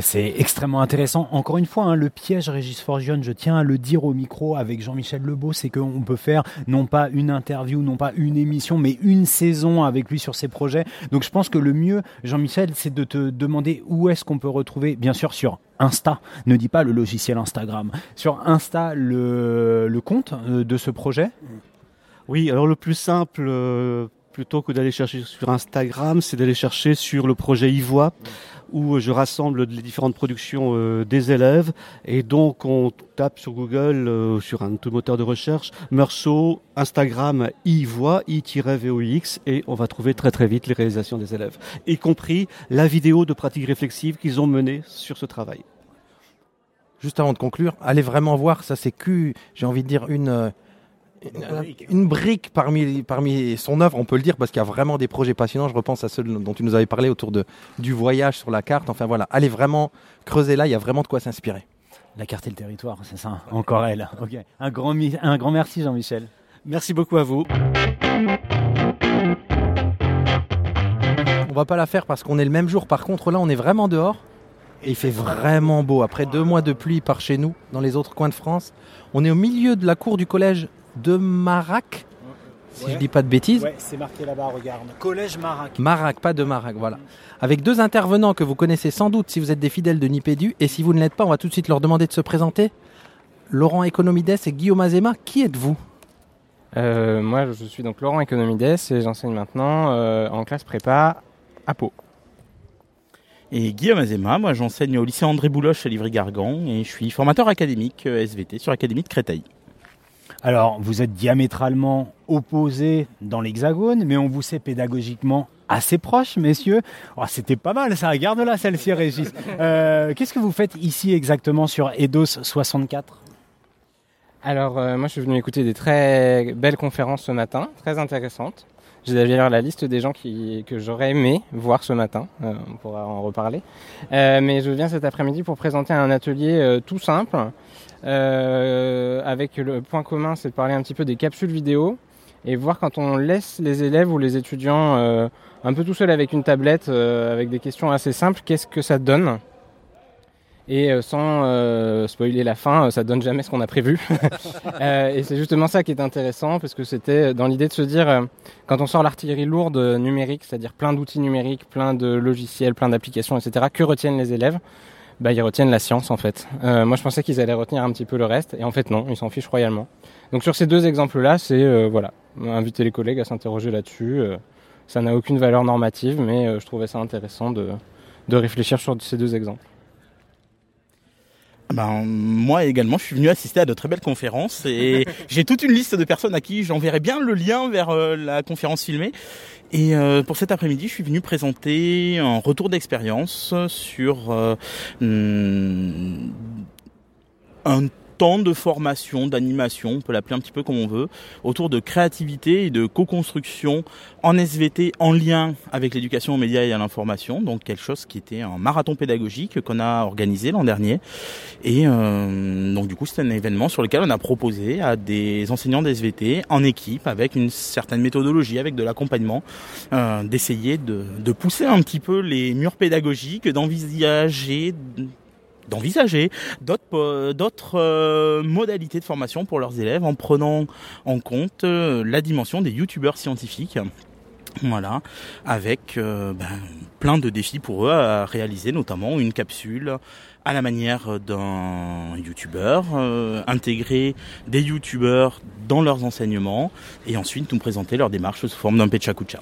c'est extrêmement intéressant. Encore une fois, hein, le piège Régis Forgione, je tiens à le dire au micro avec Jean-Michel Lebeau, c'est qu'on peut faire non pas une interview, non pas une émission, mais une saison avec lui sur ses projets. Donc je pense que le mieux, Jean-Michel, c'est de te demander où est-ce qu'on peut retrouver, bien sûr sur Insta, ne dis pas le logiciel Instagram, sur Insta le, compte euh, de ce projet. Oui, alors le plus simple, euh, plutôt que d'aller chercher sur Instagram, c'est d'aller chercher sur le projet Ivoire où je rassemble les différentes productions euh, des élèves. Et donc, on tape sur Google, euh, sur un tout moteur de recherche, Meursault, Instagram, i-voix, i-voix, et on va trouver très très vite les réalisations des élèves, y compris la vidéo de pratique réflexive qu'ils ont menée sur ce travail. Juste avant de conclure, allez vraiment voir, ça c'est que, j'ai envie de dire, une, euh, une brique parmi, parmi son œuvre, on peut le dire, parce qu'il y a vraiment des projets passionnants. Je repense à ceux dont tu nous avais parlé autour de, du voyage sur la carte. Enfin voilà, allez vraiment creuser là, il y a vraiment de quoi s'inspirer. La carte et le territoire, c'est ça. Encore elle. Ok. Un grand, un grand merci Jean-Michel. Merci beaucoup à vous. On va pas la faire parce qu'on est le même jour. Par contre, là, on est vraiment dehors. Et il fait vraiment beau. Après deux mois de pluie par chez nous, dans les autres coins de France, on est au milieu de la cour du collège de Marac. Si je dis pas de bêtises. Ouais, c'est marqué là-bas, regarde. Collège Marac. Marac, pas de Marac, voilà. Avec deux intervenants que vous connaissez sans doute si vous êtes des fidèles de Nipédu. Et si vous ne l'êtes pas, on va tout de suite leur demander de se présenter. Laurent Economides et Guillaume Azema, qui êtes-vous? Euh, Moi, je suis donc Laurent Economides et j'enseigne maintenant euh, en classe prépa à Pau. Et Guillaume Azema, moi j'enseigne au lycée André Bouloche à Livry-Gargan et je suis formateur académique euh, SVT sur l'Académie de Créteil. Alors, vous êtes diamétralement opposés dans l'Hexagone, mais on vous sait pédagogiquement assez proches, messieurs. Oh, C'était pas mal ça, garde-la celle-ci, Régis. Euh, Qu'est-ce que vous faites ici exactement sur EDOS 64 Alors, euh, moi je suis venu écouter des très belles conférences ce matin, très intéressantes. J'ai d'ailleurs la liste des gens qui, que j'aurais aimé voir ce matin, euh, on pourra en reparler. Euh, mais je viens cet après-midi pour présenter un atelier euh, tout simple, euh, avec le point commun, c'est de parler un petit peu des capsules vidéo et voir quand on laisse les élèves ou les étudiants euh, un peu tout seuls avec une tablette, euh, avec des questions assez simples, qu'est-ce que ça donne? Et euh, sans euh, spoiler la fin, euh, ça donne jamais ce qu'on a prévu. Euh, et c'est justement ça qui est intéressant, parce que c'était dans l'idée de se dire, euh, quand on sort l'artillerie lourde numérique, c'est-à-dire plein d'outils numériques, plein de logiciels, plein d'applications, etc., que retiennent les élèves? Bah, Ils retiennent la science, en fait. Euh, moi, je pensais qu'ils allaient retenir un petit peu le reste, et en fait, non, ils s'en fichent royalement. Donc sur ces deux exemples-là, c'est, euh, voilà, inviter les collègues à s'interroger là-dessus. Euh, ça n'a aucune valeur normative, mais euh, je trouvais ça intéressant de, de réfléchir sur ces deux exemples. Ben, moi également, je suis venu assister à de très belles conférences et j'ai toute une liste de personnes à qui j'enverrai bien le lien vers euh, la conférence filmée. Et euh, pour cet après-midi, je suis venu présenter un retour d'expérience sur euh, hmm, un temps de formation, d'animation, on peut l'appeler un petit peu comme on veut, autour de créativité et de co-construction en SVT en lien avec l'éducation aux médias et à l'information. Donc quelque chose qui était un marathon pédagogique qu'on a organisé l'an dernier. Et euh, donc du coup, c'est un événement sur lequel on a proposé à des enseignants d'SVT en équipe avec une certaine méthodologie, avec de l'accompagnement, euh, d'essayer de, de pousser un petit peu les murs pédagogiques, d'envisager d'envisager d'autres d'autres euh, modalités de formation pour leurs élèves en prenant en compte euh, la dimension des youtubeurs scientifiques. Voilà, avec euh, ben, plein de défis pour eux à réaliser, notamment une capsule à la manière d'un youtubeur, euh, intégrer des youtubeurs dans leurs enseignements et ensuite nous présenter leur démarche sous forme d'un pechakucha.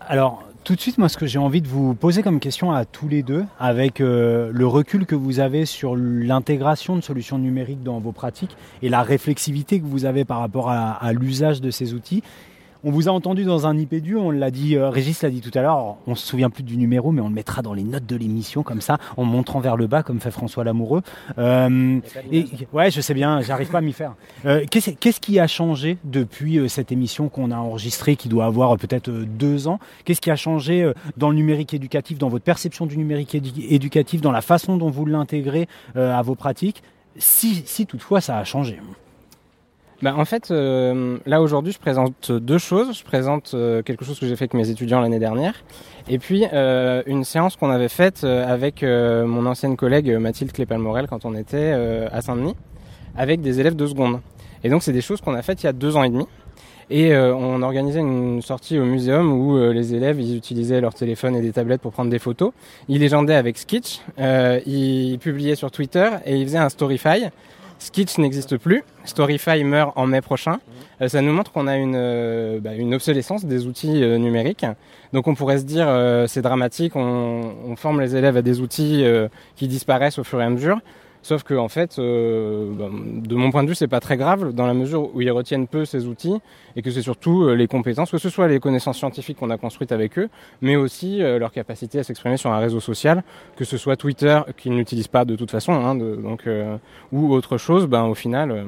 Alors, tout de suite, moi, ce que j'ai envie de vous poser comme question à tous les deux, avec euh, le recul que vous avez sur l'intégration de solutions numériques dans vos pratiques et la réflexivité que vous avez par rapport à, à l'usage de ces outils. On vous a entendu dans un IPDU, on l'a dit, euh, Régis l'a dit tout à l'heure, on se souvient plus du numéro, mais on le mettra dans les notes de l'émission, comme ça, en montrant vers le bas, comme fait François Lamoureux. Euh, ouais, je sais bien, j'arrive pas à m'y faire. Euh, Qu'est-ce qui a changé depuis euh, cette émission qu'on a enregistrée, qui doit avoir euh, peut-être euh, deux ans? Qu'est-ce qui a changé dans le numérique éducatif, dans votre perception du numérique édu- éducatif, dans la façon dont vous l'intégrez à vos pratiques? Si, si toutefois ça a changé. Bah, en fait, euh, là aujourd'hui, je présente deux choses. Je présente euh, quelque chose que j'ai fait avec mes étudiants l'année dernière, et puis euh, une séance qu'on avait faite euh, avec euh, mon ancienne collègue euh, Mathilde Clépal-Morel quand on était à Saint-Denis, avec des élèves de seconde. Et donc, c'est des choses qu'on a faites il y a deux ans et demi. Et euh, on organisait une sortie au muséum où euh, les élèves ils utilisaient leur téléphone et des tablettes pour prendre des photos. Ils légendaient avec Sketch, euh, ils publiaient sur Twitter et ils faisaient un Storyfy. Sketch n'existe plus, Storyfy meurt en mai prochain. Euh, ça nous montre qu'on a une, euh, bah, obsolescence des outils euh, numériques. Donc on pourrait se dire c'est dramatique, on, forme les élèves à des outils qui disparaissent au fur et à mesure. Sauf que en fait, euh, bah, de mon point de vue, c'est pas très grave dans la mesure où ils retiennent peu ces outils et que c'est surtout euh, les compétences, que ce soit les connaissances scientifiques qu'on a construites avec eux, mais aussi euh, leur capacité à s'exprimer sur un réseau social, que ce soit Twitter qu'ils n'utilisent pas de toute façon, hein, donc ou autre chose. Ben au final,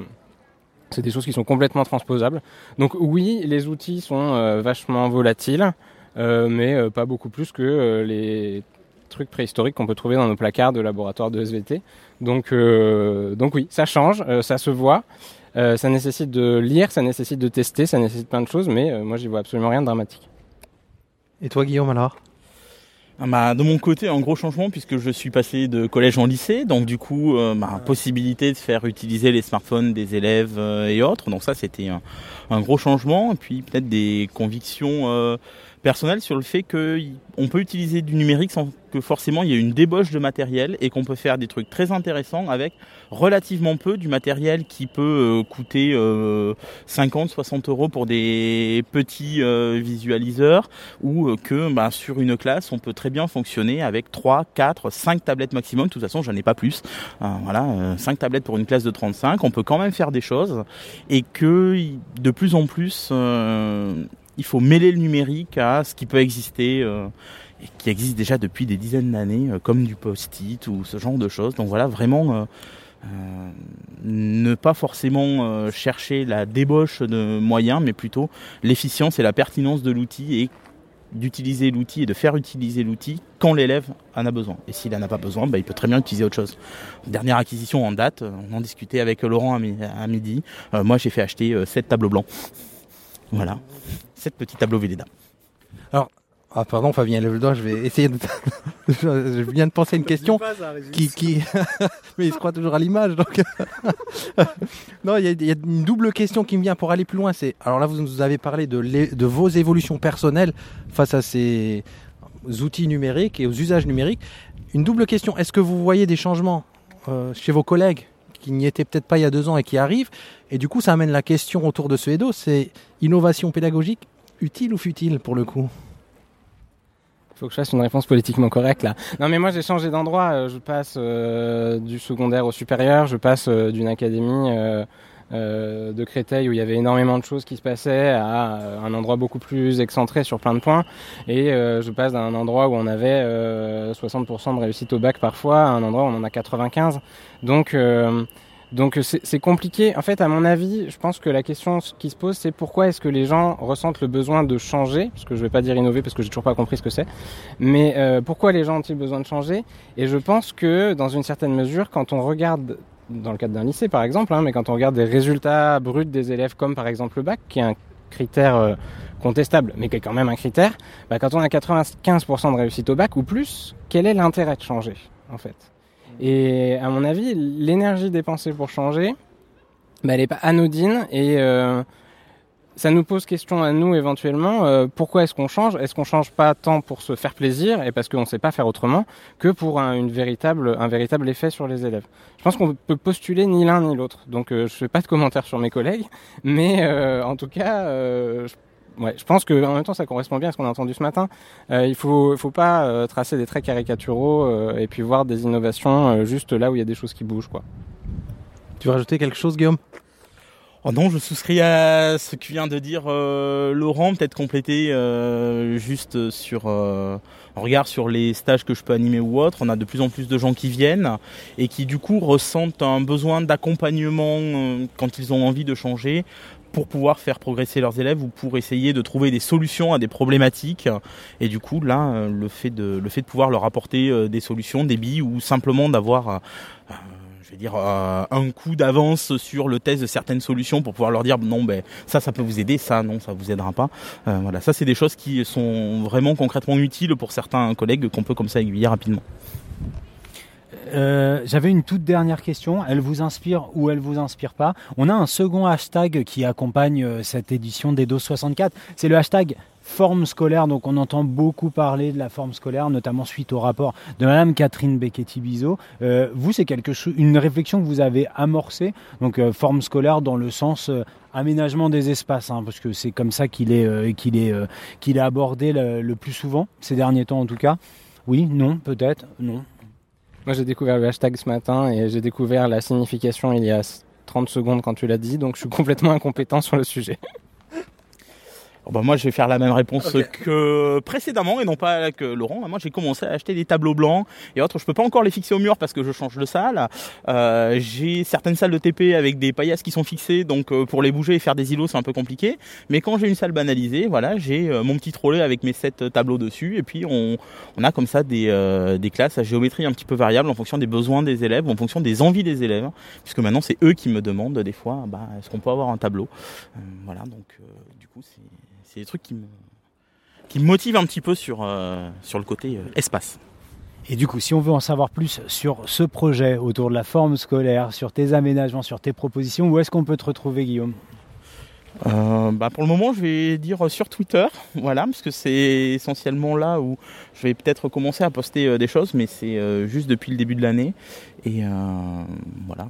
C'est des choses qui sont complètement transposables. Donc oui, les outils sont vachement volatiles, mais pas beaucoup plus que les trucs préhistoriques qu'on peut trouver dans nos placards de laboratoire de SVT. Donc, euh, donc oui, ça change, euh, ça se voit. Euh, ça nécessite de lire, ça nécessite de tester, ça nécessite plein de choses, mais euh, moi j'y vois absolument rien de dramatique. Et toi, Guillaume, alors? Ah bah, de mon côté, un gros changement puisque je suis passé de collège en lycée, donc du coup, euh, bah, possibilité de faire utiliser les smartphones des élèves euh, et autres. Donc ça, c'était un, un gros changement. Et puis peut-être des convictions euh, personnelles sur le fait que y- on peut utiliser du numérique sans que forcément il y ait une débauche de matériel et qu'on peut faire des trucs très intéressants avec relativement peu du matériel qui peut euh, coûter euh, 50, 60 euros pour des petits euh, visualiseurs ou euh, que bah, sur une classe on peut très bien fonctionner avec 3, 4, 5 tablettes maximum. De toute façon, j'en ai pas plus. Euh, voilà, euh, 5 tablettes pour une classe de 35. On peut quand même faire des choses et que de plus en plus euh, il faut mêler le numérique à ce qui peut exister. euh, et qui existe déjà depuis des dizaines d'années, euh, comme du post-it ou ce genre de choses. Donc voilà, vraiment euh, ne pas forcément chercher la débauche de moyens, mais plutôt l'efficience et la pertinence de l'outil et d'utiliser l'outil et de faire utiliser l'outil quand l'élève en a besoin. Et s'il en a pas besoin, bah, il peut très bien utiliser autre chose. Dernière acquisition en date, on en discutait avec Laurent à, mi- à midi. Moi, j'ai fait acheter 7 tableaux blancs. Voilà, 7 petits tableaux Velleda. Ah, pardon, Fabien, lève le doigt, je vais essayer de. je viens de penser à une question qui. qui... Mais il se croit toujours à l'image, donc. non, il y, a- il y a une double question qui me vient pour aller plus loin. C'est Alors là, vous nous avez parlé de, l'é- de vos évolutions personnelles face à ces outils numériques et aux usages numériques. Une double question est-ce que vous voyez des changements euh, chez vos collègues qui n'y étaient peut-être pas il y a deux ans et qui arrivent? Et du coup, ça amène la question autour de ce EDO c'est innovation pédagogique utile ou futile pour le coup faut que je fasse une réponse politiquement correcte là. Non mais moi j'ai changé d'endroit, euh, je passe euh, du secondaire au supérieur, je passe euh, d'une académie de Créteil où il y avait énormément de choses qui se passaient à un endroit beaucoup plus excentré sur plein de points et je passe d'un endroit où on avait euh, 60% de réussite au bac parfois à un endroit où on en a 95. Donc donc c'est c'est compliqué. En fait, à mon avis, je pense que la question qui se pose, c'est pourquoi est-ce que les gens ressentent le besoin de changer? Parce que je vais pas dire innover, parce que j'ai toujours pas compris ce que c'est. Mais euh, pourquoi les gens ont-ils besoin de changer? Et je pense que, dans une certaine mesure, quand on regarde, dans le cadre d'un lycée par exemple, hein, mais quand on regarde des résultats bruts des élèves, comme par exemple le bac, qui est un critère euh, contestable, mais qui est quand même un critère, bah, quand on a 95% de réussite au bac ou plus, quel est l'intérêt de changer, en fait? Et à mon avis, l'énergie dépensée pour changer, bah, elle n'est pas anodine et euh, ça nous pose question à nous éventuellement. euh, pourquoi est-ce qu'on change? Est-ce qu'on change pas tant pour se faire plaisir et parce qu'on ne sait pas faire autrement que pour un, une véritable, un véritable effet sur les élèves? Je pense qu'on peut postuler ni l'un ni l'autre. Donc euh, je fais pas de commentaires sur mes collègues, mais en tout cas, je Ouais, je pense que en même temps ça correspond bien à ce qu'on a entendu ce matin. Euh, il faut, faut pas euh, tracer des traits caricaturaux euh, et puis voir des innovations euh, juste là où il y a des choses qui bougent, quoi. Tu veux rajouter quelque chose, Guillaume? Oh non, je souscris à ce que vient de dire euh, Laurent, peut-être compléter euh, juste sur euh, un regard sur les stages que je peux animer ou autre. On a de plus en plus de gens qui viennent et qui du coup ressentent un besoin d'accompagnement euh, quand ils ont envie de changer pour pouvoir faire progresser leurs élèves ou pour essayer de trouver des solutions à des problématiques. Et du coup, là, le fait de, le fait de pouvoir leur apporter euh, des solutions, des billes ou simplement d'avoir euh, je vais dire euh, un coup d'avance sur le test de certaines solutions pour pouvoir leur dire non ben ça ça peut vous aider ça non ça vous aidera pas. Voilà. Ça c'est des choses qui sont vraiment concrètement utiles pour certains collègues qu'on peut comme ça aiguiller rapidement Euh, J'avais une toute dernière question. Elle vous inspire ou elle vous inspire pas? On a un second hashtag qui accompagne euh, cette édition des DOS 64. C'est le hashtag forme scolaire. Donc on entend beaucoup parler de la forme scolaire, notamment suite au rapport de Madame Catherine Becchetti-Bizot. Euh, vous, c'est quelque chose, une réflexion que vous avez amorcée. Donc forme scolaire dans le sens aménagement des espaces, hein, parce que c'est comme ça qu'il est, qu'il est, qu'il est abordé le plus souvent ces derniers temps en tout cas. Oui, non, peut-être, non. Moi j'ai découvert le hashtag ce matin et j'ai découvert la signification il y a 30 secondes quand tu l'as dit, donc je suis complètement incompétent sur le sujet. Oh, bah, moi, je vais faire la même réponse que précédemment et non pas que Laurent. Moi, j'ai commencé à acheter des tableaux blancs et autres. Je peux pas encore les fixer au mur parce que je change de salle. Euh, j'ai certaines salles de TP avec des paillasses qui sont fixées, donc euh, pour les bouger et faire des îlots, c'est un peu compliqué. Mais quand j'ai une salle banalisée, voilà, j'ai euh, mon petit trolley avec mes sept tableaux dessus et puis on, on a comme ça des, euh, des classes à géométrie un petit peu variable en fonction des besoins des élèves, en fonction des envies des élèves, puisque maintenant c'est eux qui me demandent des fois, bah, est-ce qu'on peut avoir un tableau? Voilà, donc du coup c'est c'est des trucs qui me, qui me motivent un petit peu sur, euh, sur le côté euh, espace. Et du coup, si on veut en savoir plus sur ce projet autour de la forme scolaire, sur tes aménagements, sur tes propositions, où est-ce qu'on peut te retrouver, Guillaume? Euh, bah pour le moment, je vais dire sur Twitter, voilà, parce que c'est essentiellement là où je vais peut-être commencer à poster euh, des choses, mais c'est euh, juste depuis le début de l'année. Et voilà,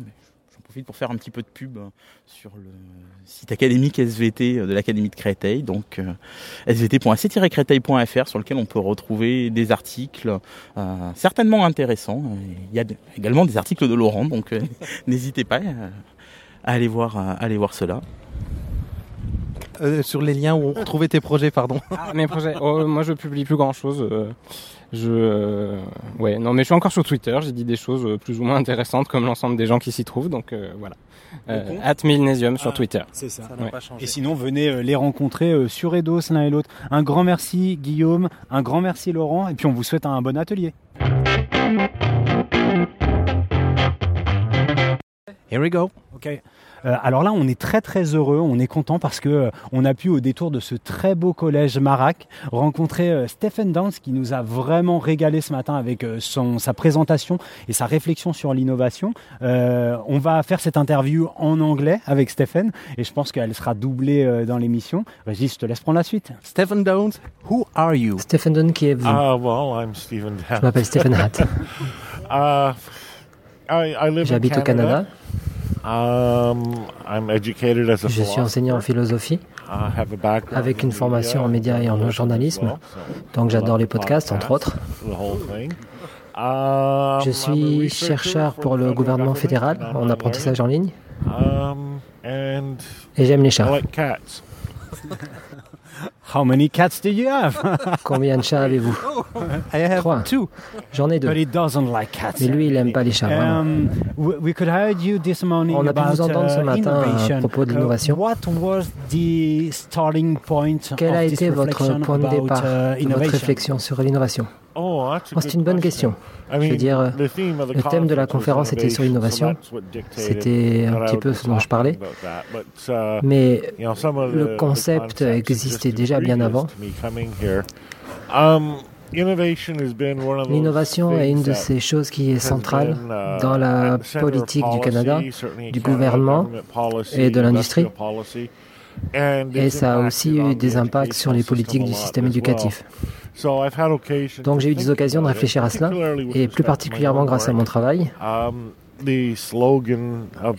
pour faire un petit peu de pub sur le site académique SVT de l'Académie de Créteil, donc euh, svt.ac-créteil.fr sur lequel on peut retrouver des articles euh, certainement intéressants. Il y a également des articles de Laurent, donc euh, n'hésitez pas à aller voir, à aller voir cela. Sur les liens où on retrouvait tes projets, pardon. Ah, mes projets. Oh, moi, je publie plus grand chose. je, ouais, non, mais je suis encore sur Twitter. J'ai dit des choses plus ou moins intéressantes, comme l'ensemble des gens qui s'y trouvent. Donc voilà. Euh, at Milnesium sur ah, Twitter. C'est ça. Et sinon, venez euh, les rencontrer euh, sur Edos l'un et l'autre. Un grand merci Guillaume, un grand merci Laurent, et puis on vous souhaite un bon atelier. Here we go. Ok. Euh, alors là, on est très très heureux, on est content parce que euh, on a pu au détour de ce très beau collège Marac rencontrer euh, Stephen Dance qui nous a vraiment régalé ce matin avec son, sa présentation et sa réflexion sur l'innovation. on va faire cette interview en anglais avec Stephen et je pense qu'elle sera doublée dans l'émission. Régis, je te laisse prendre la suite. Stephen Dance, who are you? Stephen Dance, qui est vous? Uh, well, I'm Stephen Je m'appelle Stephen Hatt. uh, J'habite au Canada. Um, Je suis enseignant en philosophie avec une formation en médias et en journalisme. Donc j'adore les podcasts, entre autres. Um, Je suis chercheur pour le gouvernement fédéral en apprentissage en ligne. Um, et j'aime les chats. How many cats do you have? Combien de chats avez-vous? I have Trois. two. J'en ai deux. But he doesn't like cats. Mais lui, il n'aime pas les chats. Um, we we could heard you this morning On a pu about, vous entendre ce uh, matin à propos de Uh, l'innovation. what was the starting point Quel a été votre point de départ uh, de votre réflexion sur l'innovation? Oh, Oh, C'est une bonne question. Je veux dire, le thème de la conférence était sur innovation, l'innovation. C'était un petit peu ce dont je parlais. uh, Mais le concept existait déjà bien avant. Um, L'innovation est une de ces choses qui est centrale uh, dans la politique du Canada, du gouvernement et de l'industrie. Et ça a aussi eu des impacts sur les politiques du système éducatif. Donc j'ai eu des occasions de réfléchir à cela, et plus particulièrement grâce à mon travail. Um,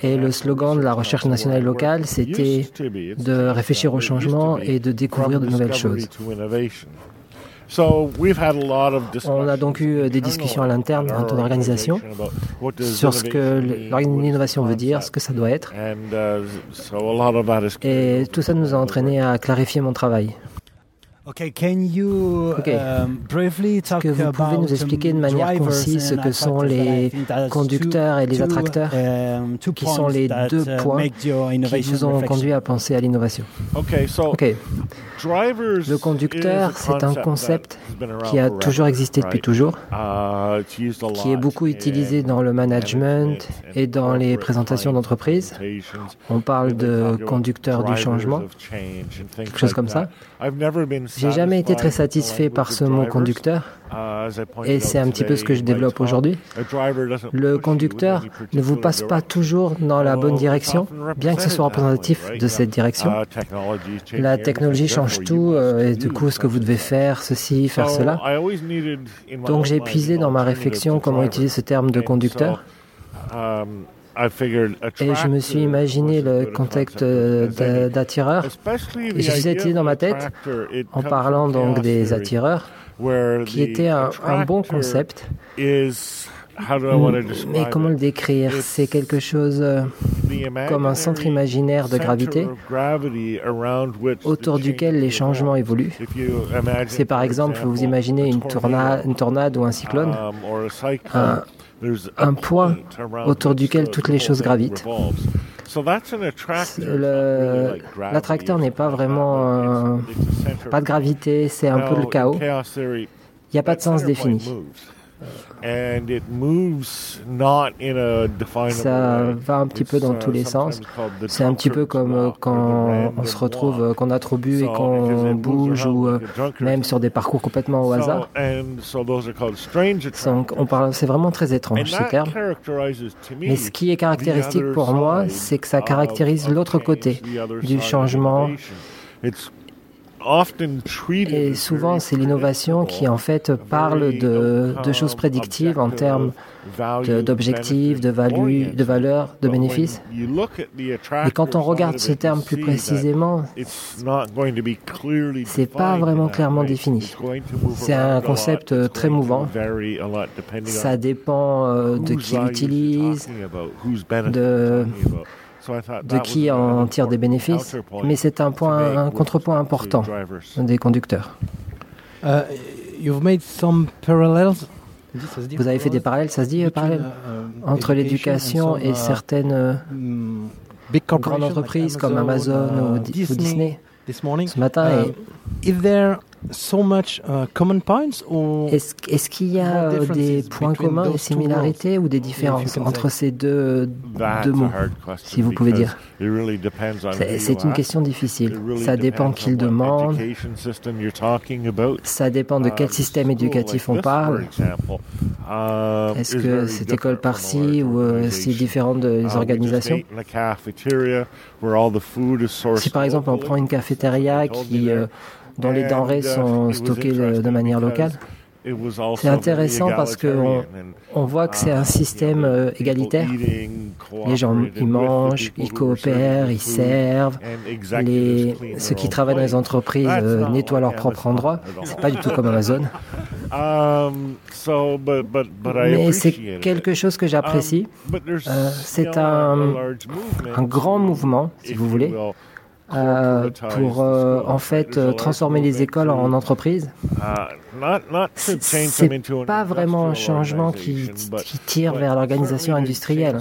Et le slogan de la recherche nationale locale, c'était de réfléchir au changement et de découvrir de nouvelles choses. On a donc eu des discussions à l'interne dans ton organisation sur ce que l'innovation veut dire, ce que ça doit être. uh, Et tout ça nous a entraîné à clarifier mon travail. Okay, can you Ok. um, briefly talk que vous pouvez about, nous expliquer de manière drivers concise ce and que sont attractors? les conducteurs et les two- attracteurs, um, two qui sont points les that, deux uh, points make your qui innovation vous ont reflection. conduit à penser à l'innovation. Okay, so Ok, drivers le conducteur, c'est un concept qui a toujours existé depuis toujours, Uh, qui est beaucoup utilisé dans le management et dans les présentations d'entreprise. On parle de conducteur du changement, quelque chose comme ça. J'ai jamais été très satisfait par ce mot conducteur Et c'est un petit peu ce que je développe aujourd'hui. Le conducteur ne vous passe pas toujours dans la bonne direction, bien que ce soit représentatif de cette direction. La technologie change tout euh, et du coup ce que vous devez faire, ceci, faire cela. Donc j'ai puisé an dans ma réflexion comment utiliser ce terme de conducteur et je me suis imaginé le contexte euh, d'attireur et idea idée dans ma tête en parlant donc des attireurs qui était un, un bon concept. to Mais comment le décrire? C'est quelque chose... euh, comme un centre imaginaire de gravité autour duquel les changements évoluent. C'est par exemple, vous imaginez une, une tornade ou un cyclone, un, un point autour duquel toutes les choses gravitent. L'attracteur n'est pas vraiment pas de gravité, c'est un peu le chaos. Il n'y a pas de sens défini. Ça va un petit peu dans tous les sens. C'est un petit peu comme euh, quand on se retrouve, euh, qu'on a trop bu et qu'on bouge ou euh, même sur des parcours complètement au hasard. c'est vraiment très étrange ce terme. Mais ce qui est caractéristique pour moi, c'est que ça caractérise l'autre côté du changement et souvent, c'est l'innovation qui, en fait, parle de, choses prédictives en termes d'objectifs, de, value, de valeurs, de bénéfices. Et quand on regarde ce terme plus précisément, c'est pas vraiment clairement défini. C'est un concept très mouvant. Ça dépend euh, de qui l'utilise, de de qui en tire des bénéfices, mais c'est un point, un contrepoint important des conducteurs. Uh, you've made some parallels. Vous avez fait des parallèles, ça se dit parallèle uh, entre l'éducation et uh, certaines mm, grandes entreprises comme Amazon ou, Disney. Ce matin, et so much uh, common points Est-ce qu'il y a euh, des points communs, des similarités ou des différences entre ces deux, deux mots, si vous pouvez dire? C'est une question difficile. Ça dépend qui le demande. Ça dépend de quel uh, système éducatif on parle. Um, Est-ce que c'est école par-ci ou euh, c'est différent des organisations? Si par exemple on prend une cafétéria qui dont les denrées sont stockées de, manière locale. C'est intéressant parce qu'on on voit que c'est un système euh, égalitaire. Les gens, ils mangent, ils coopèrent, ils servent. Les, ceux qui travaillent dans les entreprises euh, nettoient leur propre endroit. C'est pas du tout comme Amazon. Mais c'est quelque chose que j'apprécie. Euh, c'est un, un grand mouvement, si vous voulez. Euh, pour euh, en fait euh, transformer les écoles en entreprises. C'est pas vraiment un changement qui, qui tire vers l'organisation industrielle,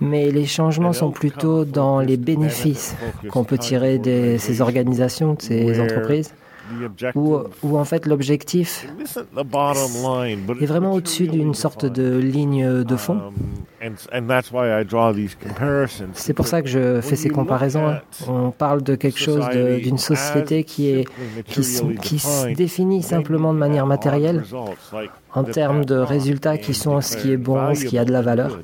mais les changements sont plutôt dans les bénéfices qu'on peut tirer de ces organisations, de ces entreprises où, en fait l'objectif est vraiment au-dessus d'une sorte de ligne de fond. Um, C'est pour ça que je fais ces comparaisons. On parle de quelque chose, d'une société qui, est, qui, qui se définit simplement de manière matérielle en termes de résultats qui sont ce qui est bon, ce qui a de la valeur.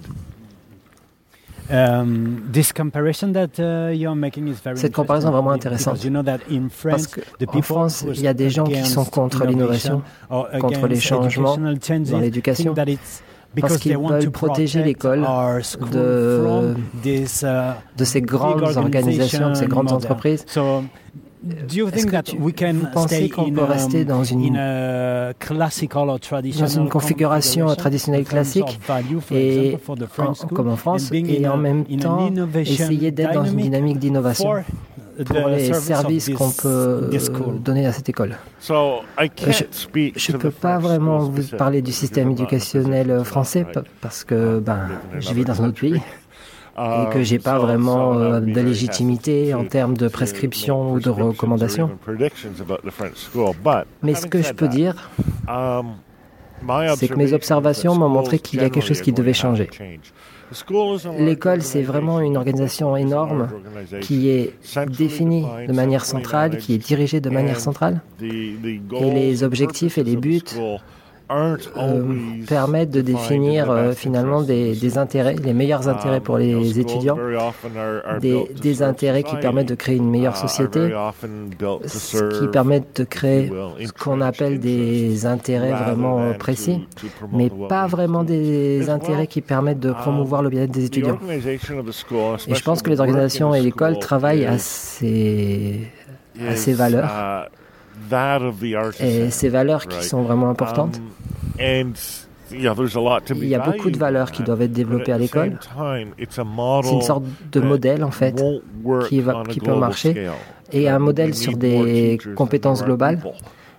Um, Cette comparaison est vraiment intéressante parce qu'en France, il y a des gens qui sont contre l'innovation, contre les changements dans l'éducation, parce qu'ils veulent protéger l'école de, uh, de ces grandes organisations, de ces grandes entreprises. Est-ce que tu, vous pensez qu'on peut rester dans une, dans une configuration? traditionnelle classique et comme en France et en même temps essayer d'être dans une dynamique d'innovation pour les services qu'on peut donner à cette école. Je ne peux pas vraiment vous parler du système éducationnel français parce que ben, je vis dans un autre pays et que j'ai pas vraiment euh, de légitimité en termes de prescription ou de recommandations. Mais ce que je peux dire, c'est que mes observations m'ont montré qu'il y a quelque chose qui devait changer. L'école, c'est vraiment une organisation énorme qui est définie de manière centrale, qui est dirigée de manière centrale. Et les objectifs et les buts euh, permettent de définir euh, finalement des, intérêts, les meilleurs intérêts pour les étudiants, des, intérêts qui permettent de créer une meilleure société, qui permettent de créer ce qu'on appelle des intérêts vraiment précis, mais pas vraiment des intérêts qui permettent de promouvoir le bien-être des étudiants. Et je pense que les organisations et l'école travaillent à ces, à ces valeurs et ces valeurs qui sont vraiment importantes. il y a beaucoup de valeurs qui doivent être développées à l'école. C'est une sorte de modèle, en fait, qui, va, qui peut marcher. Et un modèle sur des compétences globales.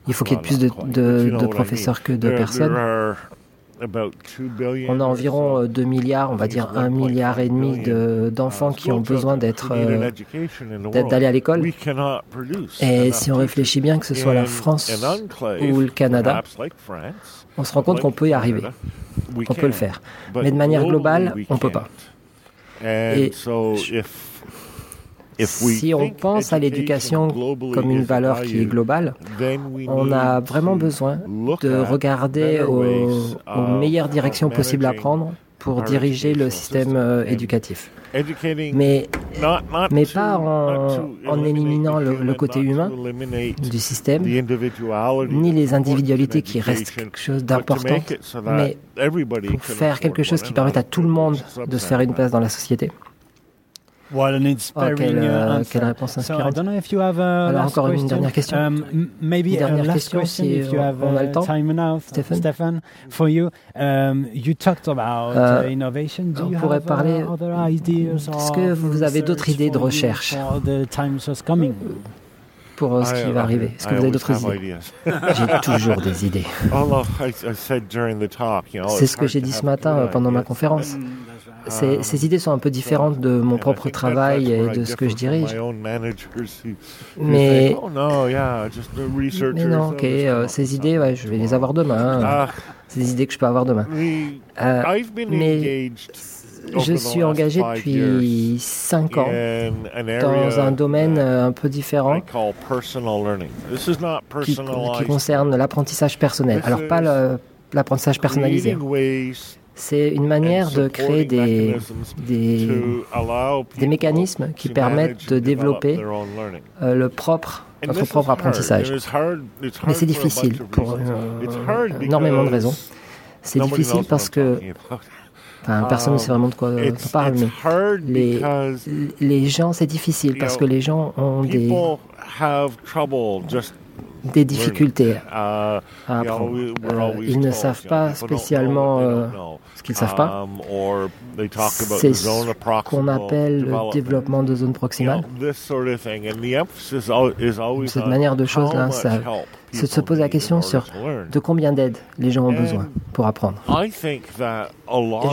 Il faut qu'il y ait plus de, de professeurs que de personnes. On a environ 2 euh, milliards, on va dire 1 milliard et demi d'enfants qui ont besoin d'être euh, d'aller à l'école. Et si on réfléchit bien, que ce soit la France ou le Canada, on se rend compte qu'on peut y arriver, qu'on peut le faire. Mais de manière globale, on ne peut pas. Et si on pense à l'éducation comme une valeur qui est globale, on a vraiment besoin de regarder aux, meilleures directions possibles à prendre pour diriger le système euh, éducatif. Mais, mais pas en, éliminant le, côté humain du système, ni les individualités qui restent quelque chose d'important, mais pour faire quelque chose qui permette à tout le monde de se faire une place dans la société. Well, an inspiring oh, quelle, uh, quelle réponse inspirante. So I don't know if you have a Alors encore une dernière question. Um, maybe une dernière last question, question si if you have on a le temps. time Stephen. Stephen, for you, um, you talked about uh, innovation. Do on you pourrait have parler. Uh, other ideas Est-ce que vous avez d'autres idées de recherche the coming? pour euh, ce qui va arriver Est-ce que vous avez d'autres idées? J'ai toujours des idées. C'est ce que j'ai dit ce matin euh, pendant ma conférence. Ces, ces, idées sont un peu différentes de mon propre travail et de ce que je dirige. Mais, mais non, ok, euh, ces idées, ouais, je vais les avoir demain. Ah. Ces idées que je peux avoir demain. Euh, mais je suis engagé depuis 5 ans dans un domaine euh, un peu différent qui, qui concerne l'apprentissage personnel. Alors pas l'apprentissage personnalisé. C'est une manière de créer des, des, des, mécanismes qui permettent de développer euh, le propre, notre propre apprentissage. Mais c'est difficile pour euh, énormément de raisons. C'est difficile parce que Enfin, personne ne sait vraiment de quoi on parle, mais les, les gens, c'est difficile parce que les gens ont des, des difficultés à apprendre. Euh, ils ne savent pas spécialement euh, ce qu'ils ne savent pas. C'est ce qu'on appelle le développement de zones proximales. Cette manière de choses, là, ça, c'est de se poser la question sur de combien d'aide les gens ont besoin pour apprendre. Et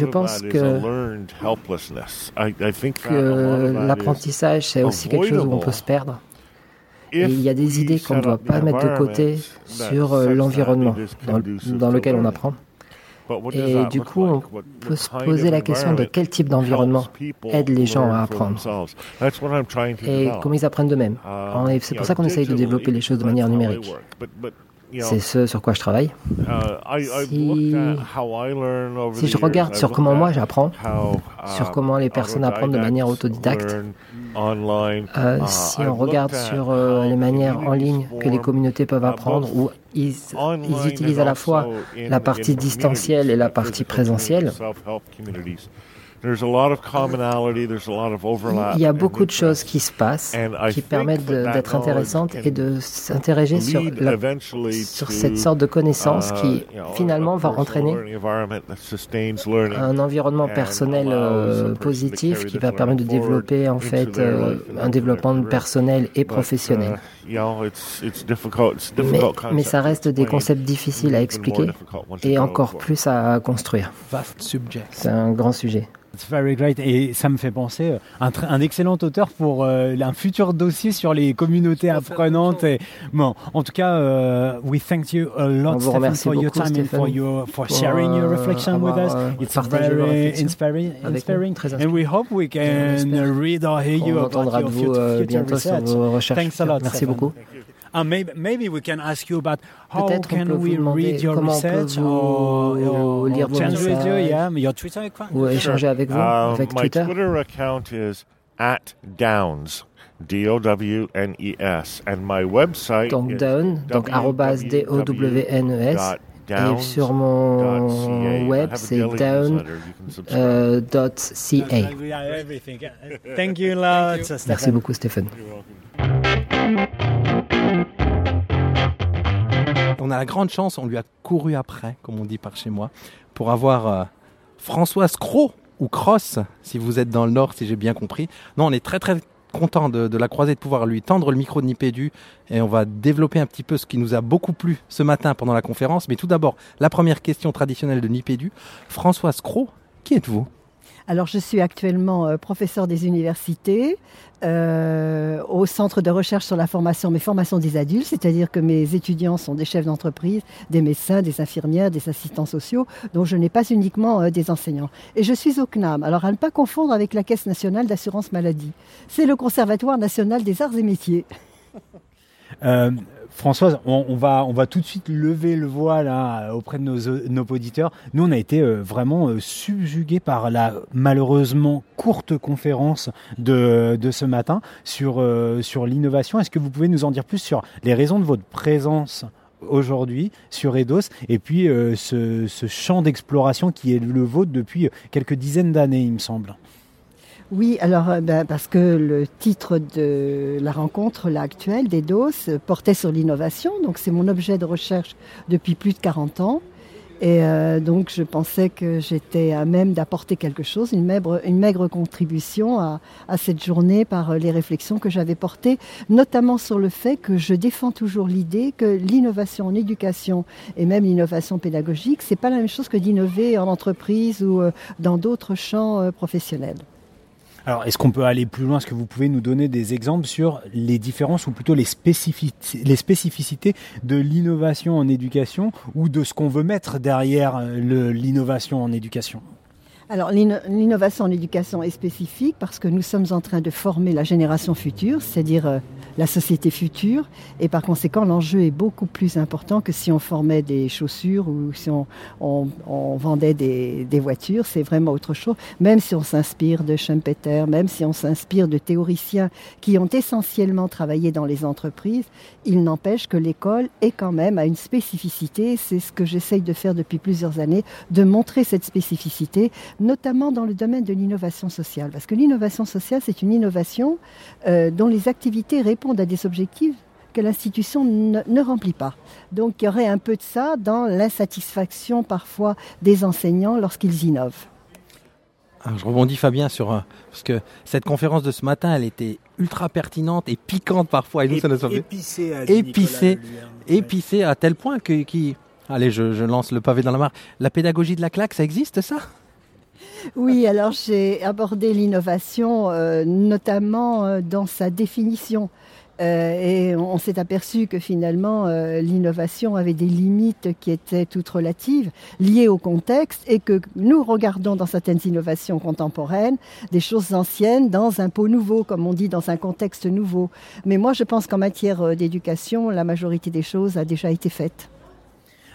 je pense que, que l'apprentissage, c'est aussi quelque chose où on peut se perdre. Et il y a des idées qu'on ne doit pas mettre de côté sur euh, l'environnement dans, lequel on apprend. Et du coup, on peut se poser la question de quel type d'environnement aide les gens à apprendre et comment ils apprennent d'eux-mêmes. Uh, c'est pour ça qu'on essaye de développer les choses de manière numérique. C'est ce sur quoi je travaille. Uh, si, je regarde sur comment moi j'apprends, sur uh, comment les personnes apprennent de manière autodidacte, euh, si on regarde sur euh, les manières en ligne que les communautés peuvent apprendre, où ils, ils utilisent à la fois la partie distancielle et la partie présentielle, il y a beaucoup de choses qui se passent qui permettent d'être intéressantes et de s'interroger sur, sur cette sorte de connaissance qui uh, finalement va entraîner un environnement personnel euh, positif qui va permettre de développer en fait euh, un développement personnel et professionnel. Uh, mais, mais ça reste des concepts difficiles à expliquer et encore plus à construire. C'est un grand sujet. It's very great. Et ça me fait penser, euh, un, un excellent auteur pour euh, un futur dossier sur les communautés apprenantes. Et, bon, en tout cas, uh, we thank you a lot, Stephen, for your time and for, your, for sharing your reflection with us. It's very inspiring, inspiring. And we hope we can read or hear you about your future, future research. Thanks a lot. Merci beaucoup. Uh, maybe, maybe we can ask you about how can we read your research? or, or, lire vos research, yeah, your Twitter account? Ou échanger avec vous, um, avec Twitter. My Twitter account is at Downes. D-O-W-N-E-S. And my website donc Down, donc arrobas D-O-W-N-E-S. Et sur mon web, c'est down.ca. Euh. Merci beaucoup, Stéphane. On a la grande chance, on lui a couru après, comme on dit par chez moi, pour avoir euh, Françoise Cro ou Cross, si vous êtes dans le Nord, si j'ai bien compris. Non, on est très très content de, la croiser, de pouvoir lui tendre le micro de Nipédu et on va développer un petit peu ce qui nous a beaucoup plu ce matin pendant la conférence. Mais tout d'abord, la première question traditionnelle de Nipédu. Françoise Cro, qui êtes-vous? Alors, je suis actuellement euh, professeur des universités euh, au centre de recherche sur la formation, mais formation des adultes, c'est-à-dire que mes étudiants sont des chefs d'entreprise, des médecins, des infirmières, des assistants sociaux, donc je n'ai pas uniquement euh, des enseignants. Et je suis au CNAM, alors à ne pas confondre avec la Caisse nationale d'assurance maladie. C'est le Conservatoire national des arts et métiers. Françoise, on, va, on va tout de suite lever le voile hein, auprès de nos, auditeurs. Nous, on a été euh, vraiment euh, subjugués par la malheureusement courte conférence de, ce matin sur, euh, sur l'innovation. Est-ce que vous pouvez nous en dire plus sur les raisons de votre présence aujourd'hui sur Eidos et puis ce champ d'exploration qui est le vôtre depuis quelques dizaines d'années, il me semble? Oui, alors euh, ben, parce que le titre de la rencontre là, actuelle des DOS portait sur l'innovation, donc c'est mon objet de recherche depuis plus de 40 ans. Et euh, donc je pensais que j'étais à même d'apporter quelque chose, une maigre, une maigre contribution à, à, cette journée par les réflexions que j'avais portées, notamment sur le fait que je défends toujours l'idée que l'innovation en éducation et même l'innovation pédagogique, c'est pas la même chose que d'innover en entreprise ou euh, dans d'autres champs professionnels. Alors, est-ce qu'on peut aller plus loin? Est-ce que vous pouvez nous donner des exemples sur les différences ou plutôt les, spécificités de l'innovation en éducation ou de ce qu'on veut mettre derrière euh, l'innovation en éducation? Alors l'innovation en éducation est spécifique parce que nous sommes en train de former la génération future, c'est-à-dire euh, la société future, et par conséquent l'enjeu est beaucoup plus important que si on formait des chaussures ou si on, vendait des, voitures, c'est vraiment autre chose. Même si on s'inspire de Schumpeter, même si on s'inspire de théoriciens qui ont essentiellement travaillé dans les entreprises, il n'empêche que l'école est quand même à une spécificité. C'est ce que j'essaye de faire depuis plusieurs années, de montrer cette spécificité notamment dans le domaine de l'innovation sociale. Parce que l'innovation sociale, c'est une innovation euh, dont les activités répondent à des objectifs que l'institution ne, remplit pas. Donc il y aurait un peu de ça dans l'insatisfaction parfois des enseignants lorsqu'ils innovent. Je rebondis Fabien sur euh, parce que cette conférence de ce matin, elle était ultra pertinente et piquante parfois. Et nous, ça nous a fait épicée, épicée, à tel point que qui. Allez, je, je lance le pavé dans la mare. La pédagogie de la claque, ça existe ça? Oui, alors j'ai abordé l'innovation euh, notamment euh, dans sa définition. Euh, et on, s'est aperçu que finalement l'innovation avait des limites qui étaient toutes relatives, liées au contexte, et que nous regardons dans certaines innovations contemporaines des choses anciennes dans un pot nouveau, comme on dit, dans un contexte nouveau. Mais moi, je pense qu'en matière d'éducation, la majorité des choses a déjà été faite.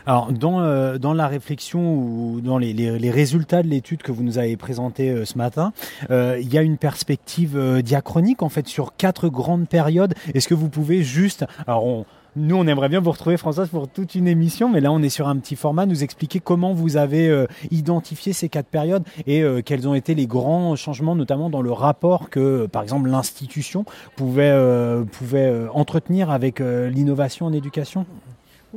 Alors, dans, euh, dans la réflexion ou dans les, les, résultats de l'étude que vous nous avez présentée euh, ce matin, euh, il y a une perspective diachronique en fait sur quatre grandes périodes. Est-ce que vous pouvez juste, alors on, nous, on aimerait bien vous retrouver, Françoise, pour toute une émission, mais là, on est sur un petit format. Nous expliquer comment vous avez identifié ces quatre périodes et quels ont été les grands changements, notamment dans le rapport que, par exemple, l'institution pouvait, pouvait entretenir avec l'innovation en éducation?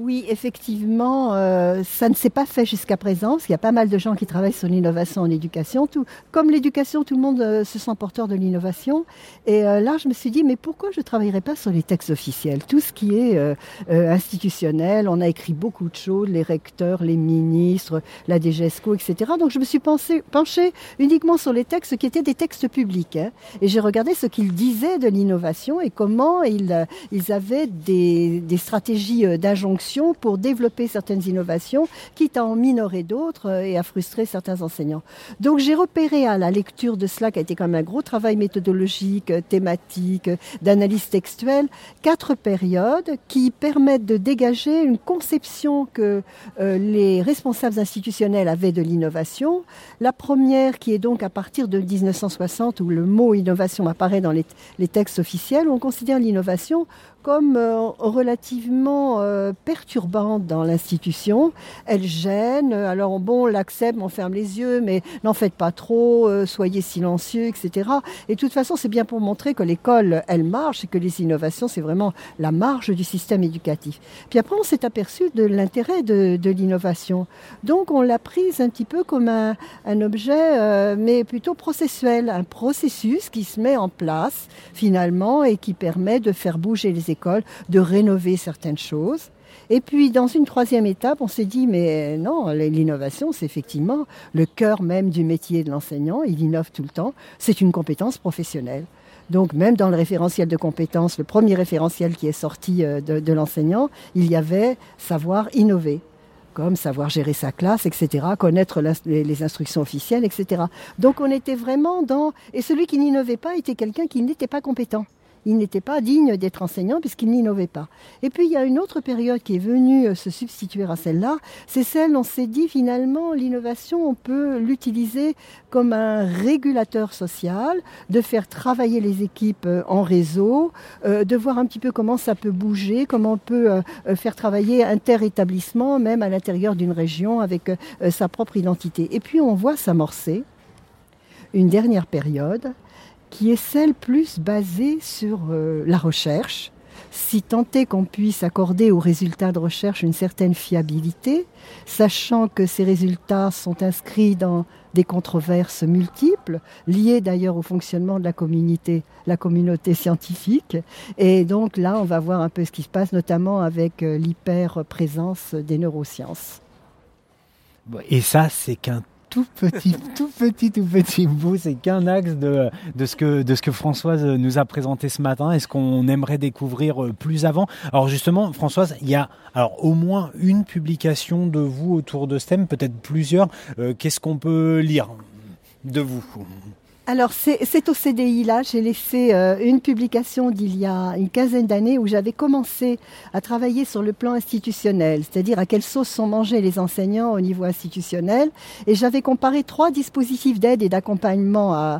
Oui, effectivement, euh, ça ne s'est pas fait jusqu'à présent, parce qu'il y a pas mal de gens qui travaillent sur l'innovation en éducation. Tout, comme l'éducation, tout le monde euh, se sent porteur de l'innovation. Et euh, là, je me suis dit, mais pourquoi je ne travaillerais pas sur les textes officiels? Tout ce qui est institutionnel, on a écrit beaucoup de choses, les recteurs, les ministres, la DGESCO, etc. Donc je me suis pensé, penchée uniquement sur les textes qui étaient des textes publics. Hein. Et j'ai regardé ce qu'ils disaient de l'innovation et comment ils, ils avaient des, des stratégies d'injonction pour développer certaines innovations, quitte à en minorer d'autres euh, et à frustrer certains enseignants. Donc j'ai repéré à la lecture de cela, qui a été quand même un gros travail méthodologique, euh, thématique, euh, d'analyse textuelle, quatre périodes qui permettent de dégager une conception que les responsables institutionnels avaient de l'innovation. La première qui est donc à partir de 1960 où le mot innovation apparaît dans les, les textes officiels, où on considère l'innovation comme euh, relativement euh, perturbante dans l'institution. Elle gêne. Alors bon, on l'accepte, on ferme les yeux, mais n'en faites pas trop, euh, soyez silencieux, etc. Et de toute façon, c'est bien pour montrer que l'école, elle marche et que les innovations, c'est vraiment la marge du système éducatif. Puis après, on s'est aperçu de l'intérêt de, l'innovation. Donc, on l'a prise un petit peu comme un, un objet, mais plutôt processuel, un processus qui se met en place finalement et qui permet de faire bouger les écoles, de rénover certaines choses. Et puis, dans une troisième étape, on s'est dit, mais non, l'innovation, c'est effectivement le cœur même du métier de l'enseignant. Il innove tout le temps. C'est une compétence professionnelle. Donc, même dans le référentiel de compétences, le premier référentiel qui est sorti euh, de, de l'enseignant, il y avait savoir innover comme savoir gérer sa classe, etc., connaître les instructions officielles, etc. Donc on était vraiment dans... Et celui qui n'innovait pas était quelqu'un qui n'était pas compétent il n'était pas digne d'être enseignant puisqu'il n'innovait pas. Et puis il y a une autre période qui est venue euh, se substituer à celle-là, c'est celle où on s'est dit finalement l'innovation, on peut l'utiliser comme un régulateur social, de faire travailler les équipes euh, en réseau, euh, de voir un petit peu comment ça peut bouger, comment on peut faire travailler inter-établissement, même à l'intérieur d'une région avec sa propre identité. Et puis on voit s'amorcer une dernière période qui est celle plus basée sur euh, la recherche, si tant est qu'on puisse accorder aux résultats de recherche une certaine fiabilité, sachant que ces résultats sont inscrits dans des controverses multiples, liées d'ailleurs au fonctionnement de la communauté, la communauté scientifique. Et donc là, on va voir un peu ce qui se passe, notamment avec euh, l'hyper-présence des neurosciences. Et ça, c'est qu'un tout petit, tout petit, tout petit bout. C'est qu'un axe de, de, ce que, de ce que Françoise nous a présenté ce matin et ce qu'on aimerait découvrir euh, plus avant. Alors justement, Françoise, il y a alors au moins une publication de vous autour de STEM, peut-être plusieurs. Euh, qu'est-ce qu'on peut lire de vous? Alors c'est au CDI là, j'ai laissé euh, une publication d'il y a une quinzaine d'années où j'avais commencé à travailler sur le plan institutionnel, c'est-à-dire à quelle sauce sont mangés les enseignants au niveau institutionnel, et j'avais comparé trois dispositifs d'aide et d'accompagnement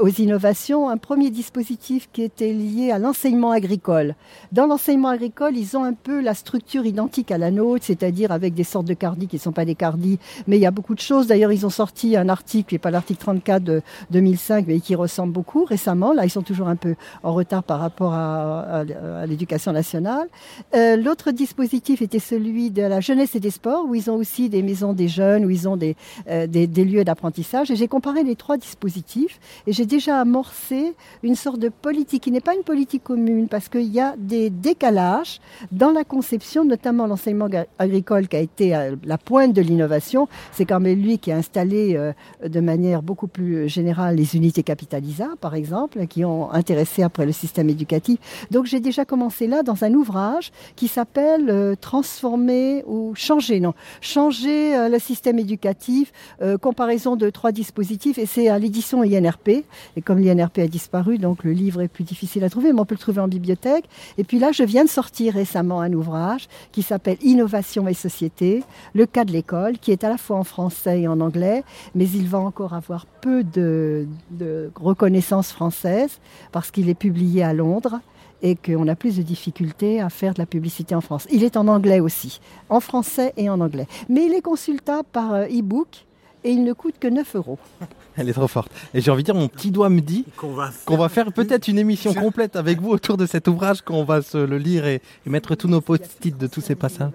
aux innovations. Un premier dispositif qui était lié à l'enseignement agricole. Dans l'enseignement agricole, ils ont un peu la structure identique à la nôtre, c'est-à-dire avec des sortes de cardis qui ne sont pas des cardis, mais il y a beaucoup de choses. D'ailleurs, ils ont sorti un article, et pas l'article 34 de 2000 mais qui ressemble beaucoup récemment. Là, ils sont toujours un peu en retard par rapport à, l'éducation nationale. Euh, l'autre dispositif était celui de la jeunesse et des sports, où ils ont aussi des maisons des jeunes, où ils ont des, euh, des, des lieux d'apprentissage. Et j'ai comparé les trois dispositifs et j'ai déjà amorcé une sorte de politique qui n'est pas une politique commune, parce qu'il y a des décalages dans la conception, notamment l'enseignement agricole qui a été à la pointe de l'innovation. C'est quand même lui qui a installé euh, de manière beaucoup plus générale les unités capitalisables, par exemple, qui ont intéressé après le système éducatif. Donc j'ai déjà commencé là dans un ouvrage qui s'appelle euh, Transformer ou changer, non, changer euh, le système éducatif, euh, comparaison de trois dispositifs, et c'est à l'édition INRP. Et comme l'INRP a disparu, donc le livre est plus difficile à trouver, mais on peut le trouver en bibliothèque. Et puis là, je viens de sortir récemment un ouvrage qui s'appelle Innovation et société, le cas de l'école, qui est à la fois en français et en anglais, mais il va encore avoir peu de, de reconnaissance française parce qu'il est publié à Londres et qu'on a plus de difficultés à faire de la publicité en France. Il est en anglais aussi, en français et en anglais. Mais il est consultable par euh, e-book et il ne coûte que 9 euros. Elle est trop forte. Et j'ai envie de dire, mon petit doigt me dit qu'on va faire, peut-être une émission complète avec vous autour de cet ouvrage, qu'on va se le lire et, mettre tous nos post-it de tous ces passages.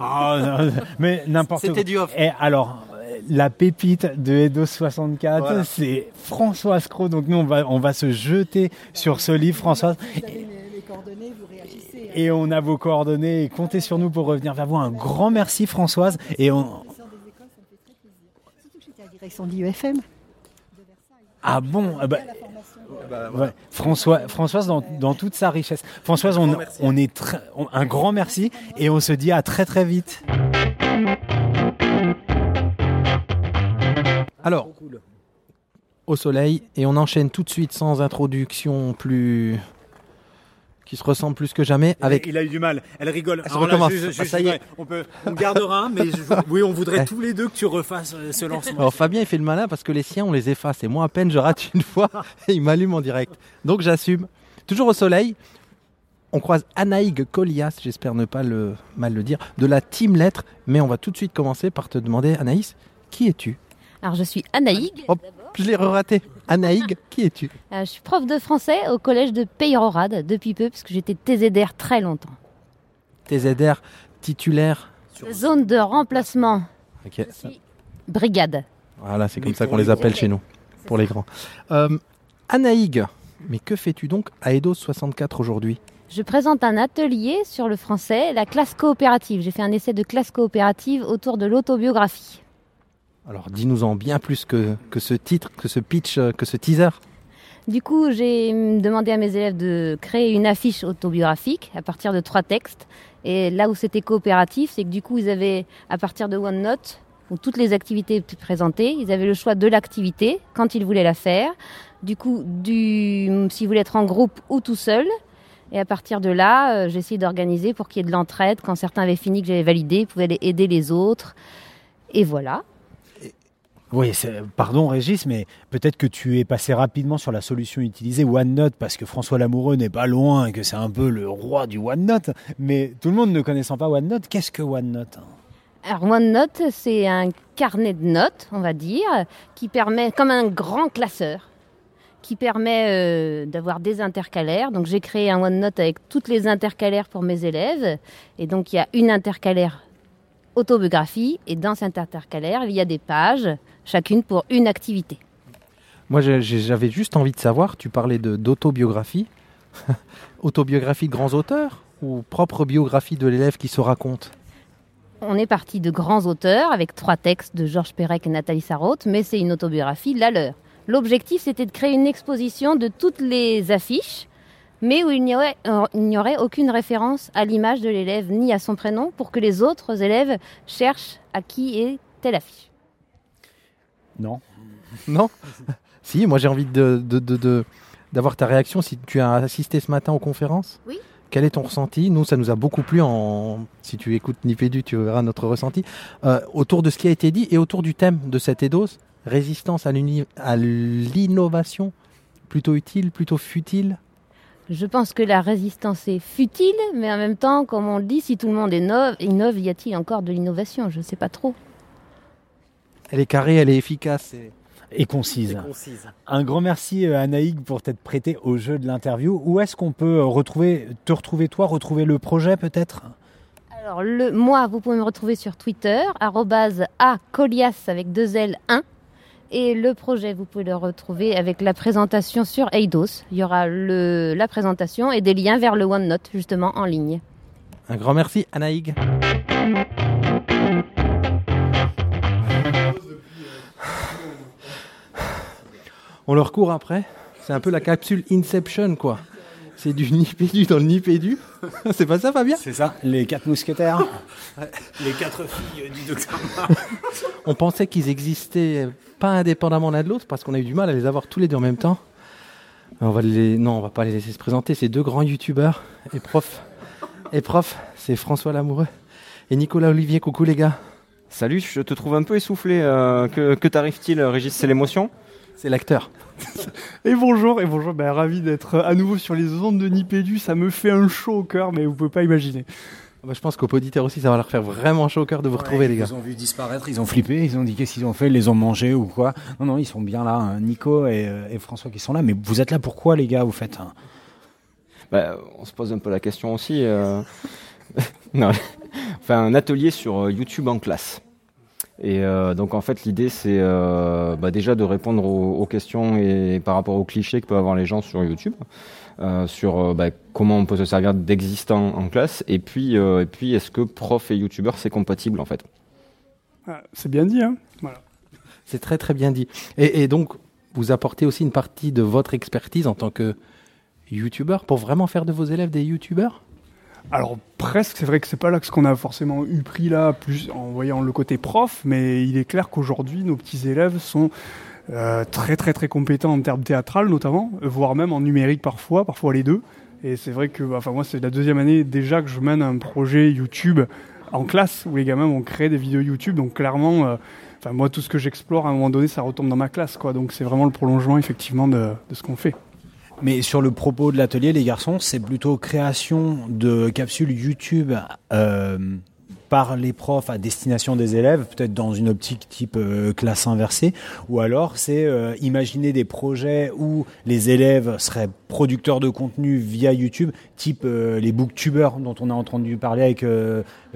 Ah, mais n'importe C'était du off. Et alors, la pépite de Edo 64, c'est Françoise Cros. Donc nous, on va, on va se jeter sur ce livre, Françoise. Et on a vos coordonnées et comptez sur nous pour revenir vers vous. Un grand merci Françoise. Et on... direction d'IUFM. Ah bon ah bah, bah, François, Françoise dans, toute sa richesse. Françoise, on, on est un grand merci et on se dit à très très vite. Alors, au soleil, et on enchaîne tout de suite sans introduction plus qui se ressemblent plus que jamais. Avec... Il a eu du mal. Elle rigole. Elle recommence. Ah, ça y est. On, peut, on gardera, mais oui, on voudrait tous les deux que tu refasses euh, ce lancement. Alors Fabien, il fait le malin parce que les siens, on les efface. Et moi, à peine, je rate une fois et il m'allume en direct. Donc j'assume. Toujours au soleil. On croise Anaïg Colias, j'espère ne pas le mal le dire, de la Team Lettres. Mais on va tout de suite commencer par te demander, Anaïs, qui es-tu? Alors je suis Anaïg. Hop, je l'ai raté. Anaïg, qui es-tu? Euh, Je suis prof de français au collège de Peyrorade depuis peu, puisque j'étais TZR très longtemps. TZR titulaire Zone de remplacement. Ok. Brigade. Voilà, c'est comme ça qu'on les appelle chez nous, pour les grands. Euh, Anaïg, mais que fais-tu donc à Edo 64 aujourd'hui? Je présente un atelier sur le français, la classe coopérative. J'ai fait un essai de classe coopérative autour de l'autobiographie. Alors dis-nous en bien plus que, ce titre, que ce pitch, euh, que ce teaser. Du coup, j'ai demandé à mes élèves de créer une affiche autobiographique à partir de trois textes. Et là où c'était coopératif, c'est que du coup, ils avaient, à partir de OneNote, où toutes les activités étaient présentées, ils avaient le choix de l'activité quand ils voulaient la faire. Du coup, du, s'ils voulaient être en groupe ou tout seul. Et à partir de là, euh, j'ai essayé d'organiser pour qu'il y ait de l'entraide. Quand certains avaient fini, que j'avais validé, ils pouvaient aider les autres. Et voilà. Oui, pardon Régis, mais peut-être que tu es passé rapidement sur la solution utilisée OneNote parce que François Lamoureux n'est pas loin et que c'est un peu le roi du OneNote. Mais tout le monde ne connaissant pas OneNote, qu'est-ce que OneNote alors OneNote, c'est un carnet de notes, on va dire, qui permet, comme un grand classeur, qui permet euh, d'avoir des intercalaires. Donc j'ai créé un OneNote avec toutes les intercalaires pour mes élèves. Et donc il y a une intercalaire autobiographie et dans cet intercalaire, il y a des pages, chacune pour une activité. Moi, j'avais juste envie de savoir, tu parlais d'autobiographie. autobiographie de grands auteurs ou propre biographie de l'élève qui se raconte? On est parti de grands auteurs avec trois textes de Georges Perec et Nathalie Sarraute, mais c'est une autobiographie, la leur. L'objectif, c'était de créer une exposition de toutes les affiches mais où il n'y aurait, aurait, aucune référence à l'image de l'élève ni à son prénom pour que les autres élèves cherchent à qui est telle affiche. Non. Non Si, moi j'ai envie de, d'avoir ta réaction si tu as assisté ce matin aux conférences. Oui. Quel est ton ressenti? Nous, ça nous a beaucoup plu. En... Si tu écoutes Nipédu, tu verras notre ressenti. Euh, autour de ce qui a été dit et autour du thème de cette EDOS, résistance à l'innovation, plutôt utile, plutôt futile? Je pense que la résistance est futile, mais en même temps, comme on le dit, si tout le monde innove, innove y a-t-il encore de l'innovation? Je ne sais pas trop. Elle est carrée, elle est efficace. Et... concise. Un grand merci à euh, Anaïg pour t'être prêté au jeu de l'interview. Où est-ce qu'on peut retrouver, te retrouver toi, retrouver le projet peut-être? Alors le, moi, vous pouvez me retrouver sur Twitter, @acolias avec deux L 1 et le projet, vous pouvez le retrouver avec la présentation sur Eidos. Il y aura le, la présentation et des liens vers le OneNote, justement, en ligne. Un grand merci, Anaïg. On leur court après. C'est un peu la capsule Inception, quoi. C'est du nipédu dans le nipédu. C'est pas ça, Fabien? C'est ça, les quatre mousquetaires. les quatre filles du docteur On pensait qu'ils existaient pas indépendamment l'un de l'autre parce qu'on a eu du mal à les avoir tous les deux en même temps. On va les... Non, on va pas les laisser se présenter. C'est deux grands youtubeurs et prof. Et prof, c'est François Lamoureux et Nicolas Olivier. Coucou les gars. Salut, je te trouve un peu essoufflé. Euh, que, que t'arrive-t-il, Régis? C'est l'émotion? C'est l'acteur. et bonjour, et bonjour, ben, ravi d'être à nouveau sur les ondes de Nipédu. Ça me fait un chaud au cœur, mais vous pouvez pas imaginer. Bah, je pense qu'aux auditeurs aussi, ça va leur faire vraiment chaud au cœur de vous retrouver, les gars. Ils ont vu disparaître, ils ont flippé, ils ont dit qu'est-ce qu'ils ont fait, ils les ont mangés ou quoi. Non, non, ils sont bien là, hein. Nico euh, et, François qui sont là. Mais vous êtes là pourquoi, les gars, vous faites hein? Bah, On se pose un peu la question aussi. Euh... non, enfin, un atelier sur euh, YouTube en classe. Et euh, donc en fait l'idée c'est euh, bah, déjà de répondre aux, questions et par rapport aux clichés que peuvent avoir les gens sur YouTube, euh, sur bah, comment on peut se servir d'existant en classe, et puis et puis est-ce que prof et youtubeur c'est compatible en fait? Ah, c'est bien dit, hein voilà. C'est très très bien dit. Et, et, donc vous apportez aussi une partie de votre expertise en tant que youtubeur pour vraiment faire de vos élèves des youtubeurs? Alors presque, c'est vrai que c'est pas là ce qu'on a forcément eu pris là, plus en voyant le côté prof, mais il est clair qu'aujourd'hui nos petits élèves sont euh, très très très compétents en termes théâtral notamment, voire même en numérique parfois, parfois les deux. Et c'est vrai que, enfin moi c'est la deuxième année déjà que je mène un projet YouTube en classe où les gamins vont créer des vidéos YouTube. Donc clairement, euh, enfin moi tout ce que j'explore à un moment donné, ça retombe dans ma classe, quoi. Donc c'est vraiment le prolongement effectivement de, de ce qu'on fait. Mais sur le propos de l'atelier, les garçons, c'est plutôt création de capsules YouTube euh, par les profs à destination des élèves, peut-être dans une optique type euh, classe inversée, ou alors c'est euh, imaginer des projets où les élèves seraient producteurs de contenu via YouTube, type euh, les booktubers dont on a entendu parler avec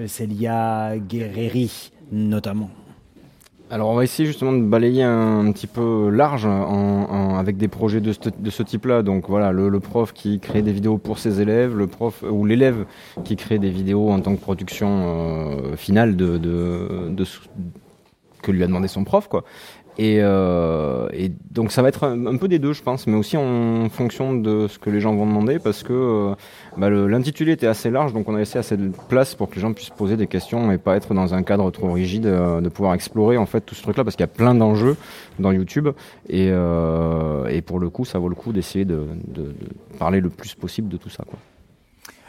Celia Guerreri notamment. Alors on va essayer justement de balayer un, petit peu large avec des projets de ce, type-là. Donc voilà, le, prof qui crée des vidéos pour ses élèves, le prof ou l'élève qui crée des vidéos en tant que production euh, finale de, que lui a demandé son prof, quoi. Euh, et, donc ça va être un, peu des deux, je pense, mais aussi en fonction de ce que les gens vont demander, parce que euh, bah, l'intitulé était assez large, donc on a laissé assez de place pour que les gens puissent poser des questions et pas être dans un cadre trop rigide, euh, de pouvoir explorer en fait tout ce truc-là, parce qu'il y a plein d'enjeux dans YouTube, et, pour le coup, ça vaut le coup d'essayer de, parler le plus possible de tout ça.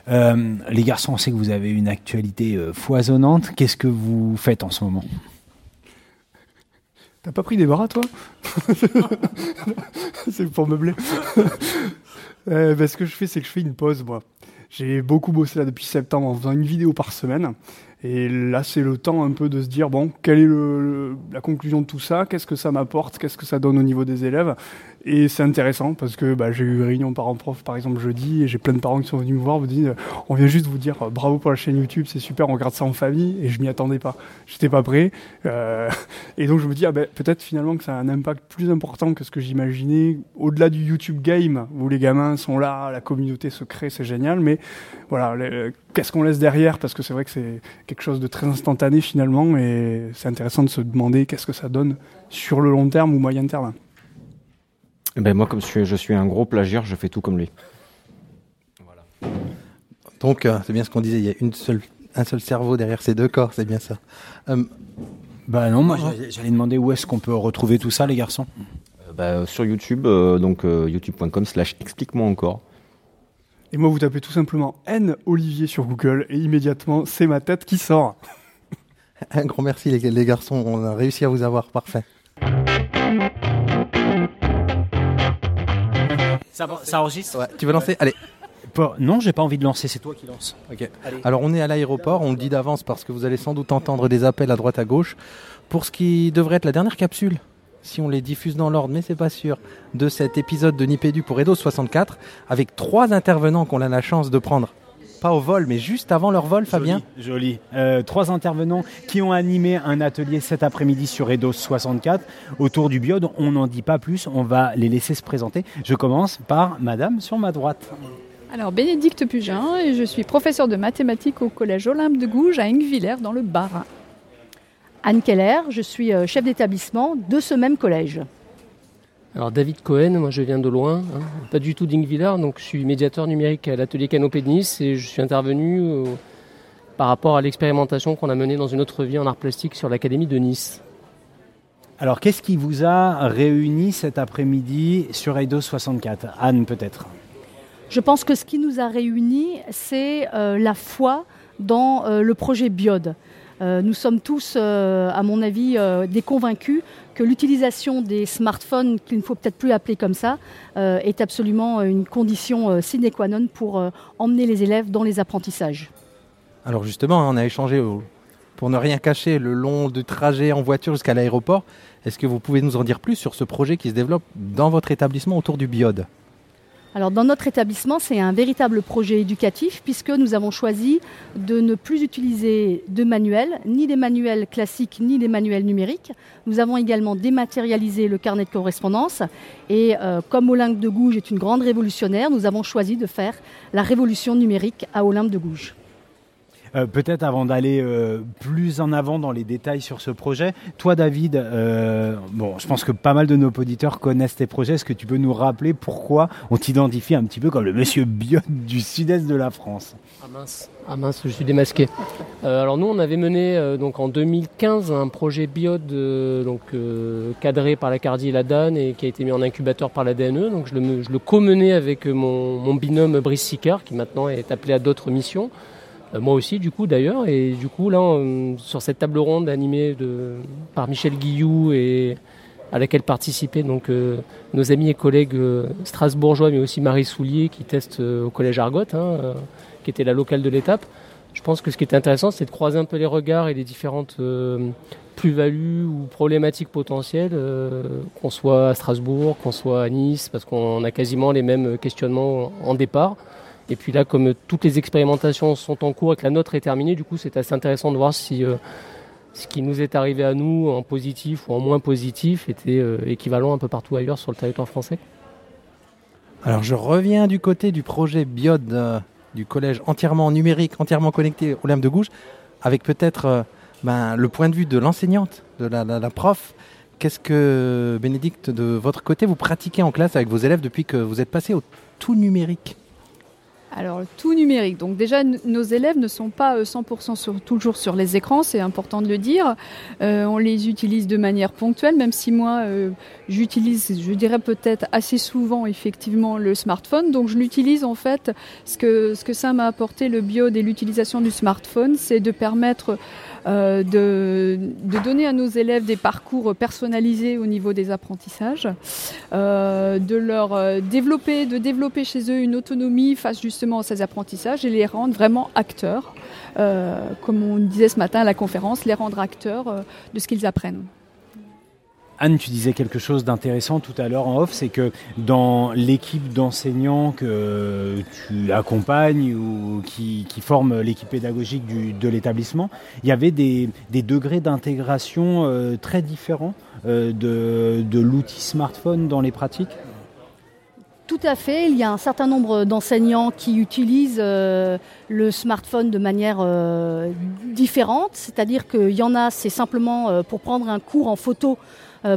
Les garçons, on sait que vous avez une actualité foisonnante. Qu'est-ce que vous faites en ce moment? T'as pas pris des bras, toi C'est pour meubler. euh, ben, ce que je fais, c'est que je fais une pause, moi. J'ai beaucoup bossé là depuis septembre en faisant une vidéo par semaine. Et là, c'est le temps un peu de se dire, bon, quelle est le, la conclusion de tout ça? Qu'est-ce que ça m'apporte? Qu'est-ce que ça donne au niveau des élèves? Et c'est intéressant parce que bah, j'ai eu une réunion parents-prof, par exemple, jeudi, et j'ai plein de parents qui sont venus me voir, me disent, euh, on vient juste vous dire euh, bravo pour la chaîne YouTube, c'est super, on regarde ça en famille, et je m'y attendais pas. J'étais pas prêt. Euh, et donc je me dis, ah, ben, peut-être finalement que ça a un impact plus important que ce que j'imaginais, au-delà du YouTube game, où les gamins sont là, la communauté se crée, c'est génial, mais voilà, qu'est-ce qu'on laisse derrière? Parce que c'est vrai que c'est quelque chose de très instantané finalement, et c'est intéressant de se demander qu'est-ce que ça donne sur le long terme ou moyen terme. Ben moi, comme je suis, je suis un gros plagiaire, je fais tout comme lui. Voilà. Donc, euh, c'est bien ce qu'on disait, il y a une seule, un seul cerveau derrière ces deux corps, c'est bien ça. Euh, bah non, moi j'allais demander où est-ce qu'on peut retrouver tout ça, les garçons euh, bah, Sur YouTube, donc youtube.com slash explique-moi encore. Et moi, vous tapez tout simplement N Olivier sur Google et immédiatement, c'est ma tête qui sort. Un grand merci les, garçons, on a réussi à vous avoir, parfait. Ça, ça enregistre ouais. Tu veux lancer Allez. Non, j'ai pas envie de lancer, c'est toi qui lances. Alors on est à l'aéroport, on le dit d'avance parce que vous allez sans doute entendre des appels à droite à gauche pour ce qui devrait être la dernière capsule si on les diffuse dans l'ordre, mais c'est pas sûr, de cet épisode de Nipédu pour Edo 64, avec trois intervenants qu'on a la chance de prendre. Pas au vol, mais juste avant leur vol, Fabien. Joli. Euh, trois intervenants qui ont animé un atelier cet après-midi sur Edo 64 autour du biode. On n'en dit pas plus, on va les laisser se présenter. Je commence par Madame sur ma droite. Alors, Bénédicte Pugin, et je suis professeur de mathématiques au Collège Olympe de Gouges à Ingvillers dans le Bas-Rhin. Anne Keller, je suis euh, chef d'établissement de ce même collège. Alors David Cohen, moi je viens de loin, hein, pas du tout d'Ingvillard, donc je suis médiateur numérique à l'atelier Canopé de Nice et je suis intervenu euh, par rapport à l'expérimentation qu'on a menée dans une autre vie en art plastique sur l'Académie de Nice. Alors qu'est-ce qui vous a réuni cet après-midi sur Eidos 64 Anne peut-être Je pense que ce qui nous a réunis, c'est euh, la foi dans le projet Biode. Euh, nous sommes tous, euh, à mon avis, euh, des convaincus que l'utilisation des smartphones, qu'il ne faut peut-être plus appeler comme ça, est absolument une condition sine qua non pour emmener les élèves dans les apprentissages. Alors justement, on a échangé pour ne rien cacher le long du trajet en voiture jusqu'à l'aéroport. Est-ce que vous pouvez nous en dire plus sur ce projet qui se développe dans votre établissement autour du biode? Alors dans notre établissement, c'est un véritable projet éducatif puisque nous avons choisi de ne plus utiliser de manuels, ni des manuels classiques, ni des manuels numériques. Nous avons également dématérialisé le carnet de correspondance et euh, comme Olympe de Gouges est une grande révolutionnaire, nous avons choisi de faire la révolution numérique à Olympe de Gouges. Euh, peut-être avant d'aller euh, plus en avant dans les détails sur ce projet, toi David, euh, bon, je pense que pas mal de nos auditeurs connaissent tes projets. Est-ce que tu peux nous rappeler pourquoi on t'identifie un petit peu comme le monsieur Biot du sud-est de la France? Ah mince, ah mince, je suis démasqué. alors nous, on avait mené donc en 2015 un projet Biot donc cadré par la Cardi et la DAN et qui a été mis en incubateur par la DNE. Donc je le, je le co-menais avec mon, mon binôme Brice Sicard qui maintenant est appelé à d'autres missions. Euh, moi aussi, du coup, d'ailleurs. Et du coup, là, sur cette table ronde animée de, par Michel Guillou et à laquelle participaient donc euh, nos amis et collègues euh, strasbourgeois, mais aussi Marie Soulier qui teste au collège Argot, hein, qui était la locale de l'étape. Je pense que ce qui était intéressant, c'est de croiser un peu les regards et les différentes plus-values ou problématiques potentielles, qu'on soit à Strasbourg, qu'on soit à Nice, parce qu'on a quasiment les mêmes questionnements en départ. Et puis là, comme toutes les expérimentations sont en cours et que la nôtre est terminée, du coup, c'est assez intéressant de voir si euh, ce qui nous est arrivé à nous en positif ou en moins positif était euh, équivalent un peu partout ailleurs sur le territoire français. Alors, je reviens du côté du projet Biode euh, du collège entièrement numérique, entièrement connecté au de Gouges, avec peut-être ben, le point de vue de l'enseignante, de la, la prof. Qu'est-ce que, Bénédicte, de votre côté, vous pratiquez en classe avec vos élèves depuis que vous êtes passé au tout numérique? Alors, tout numérique. Donc, déjà, nos élèves ne sont pas 100% euh, sur, toujours sur les écrans, c'est important de le dire. Euh, on les utilise de manière ponctuelle, même si moi, euh, j'utilise, je dirais peut-être assez souvent, effectivement, le smartphone. Donc, je l'utilise en fait. Ce que, ce que ça m'a apporté, le bio et l'utilisation du smartphone, c'est de permettre euh, de, de, donner à nos élèves des parcours personnalisés au niveau des apprentissages, euh, de leur euh, développer, de développer chez eux une autonomie face justement à ces apprentissages et les rendre vraiment acteurs, comme on disait ce matin à la conférence, les rendre acteurs de ce qu'ils apprennent. Anne, tu disais quelque chose d'intéressant tout à l'heure en off, c'est que dans l'équipe d'enseignants que tu accompagnes ou qui, qui forment l'équipe pédagogique de l'établissement, il y avait des, degrés d'intégration euh, très différents euh, de, l'outil smartphone dans les pratiques? Tout à fait. Il y a un certain nombre d'enseignants qui utilisent euh, le smartphone de manière différente. C'est-à-dire qu'il y en a, c'est simplement pour prendre un cours en photo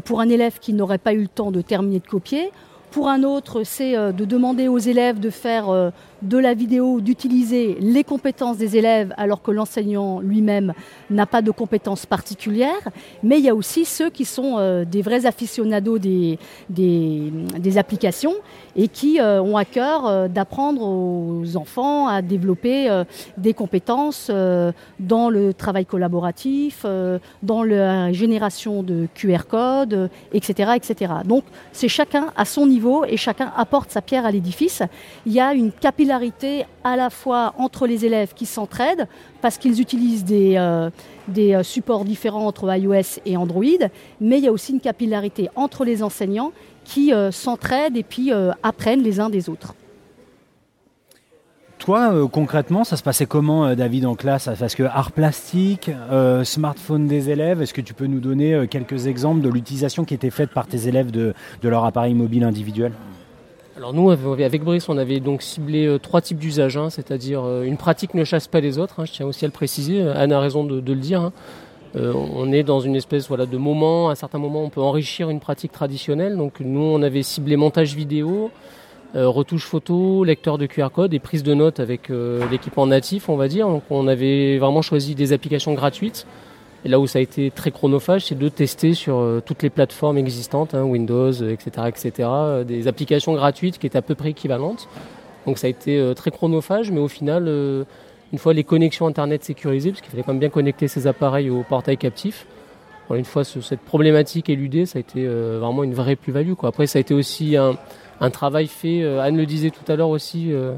pour un élève qui n'aurait pas eu le temps de terminer de copier. Pour un autre, c'est euh, de demander aux élèves de faire euh, de la vidéo, d'utiliser les compétences des élèves alors que l'enseignant lui-même n'a pas de compétences particulières. Mais il y a aussi ceux qui sont des vrais aficionados des, des, applications et qui ont à cœur d'apprendre aux enfants à développer des compétences dans le travail collaboratif, dans la génération de QR codes, etc., etc. Donc c'est chacun à son niveau et chacun apporte sa pierre à l'édifice. Il y a une à la fois entre les élèves qui s'entraident parce qu'ils utilisent des, euh, euh, supports différents entre iOS et Android, mais il y a aussi une capillarité entre les enseignants qui euh, s'entraident et puis apprennent les uns des autres. Toi, concrètement, ça se passait comment, David, en classe? Parce que art plastique, smartphone des élèves, est-ce que tu peux nous donner quelques exemples de l'utilisation qui était faite par tes élèves de, de leur appareil mobile individuel? Alors nous, avec Brice, on avait donc ciblé trois types d'usages, hein, c'est-à-dire une pratique ne chasse pas les autres, hein, je tiens aussi à le préciser, Anne a raison de, le dire. Hein. on est dans une espèce voilà, de moment, à certains moments on peut enrichir une pratique traditionnelle, donc nous on avait ciblé montage vidéo, euh, retouche photo, lecteur de QR code et prise de notes avec euh, l'équipement natif, on va dire. Donc on avait vraiment choisi des applications gratuites. Et là où ça a été très chronophage, c'est de tester sur euh, toutes les plateformes existantes, hein, Windows, etc., etc., des applications gratuites qui étaient à peu près équivalentes. Donc ça a été très chronophage, mais au final, une fois les connexions Internet sécurisées, parce qu'il fallait quand même bien connecter ces appareils au portail captif, une fois cette problématique éludée, ça a été vraiment une vraie plus-value. Après, ça a été aussi un, travail fait, euh, Anne le disait tout à l'heure aussi, euh,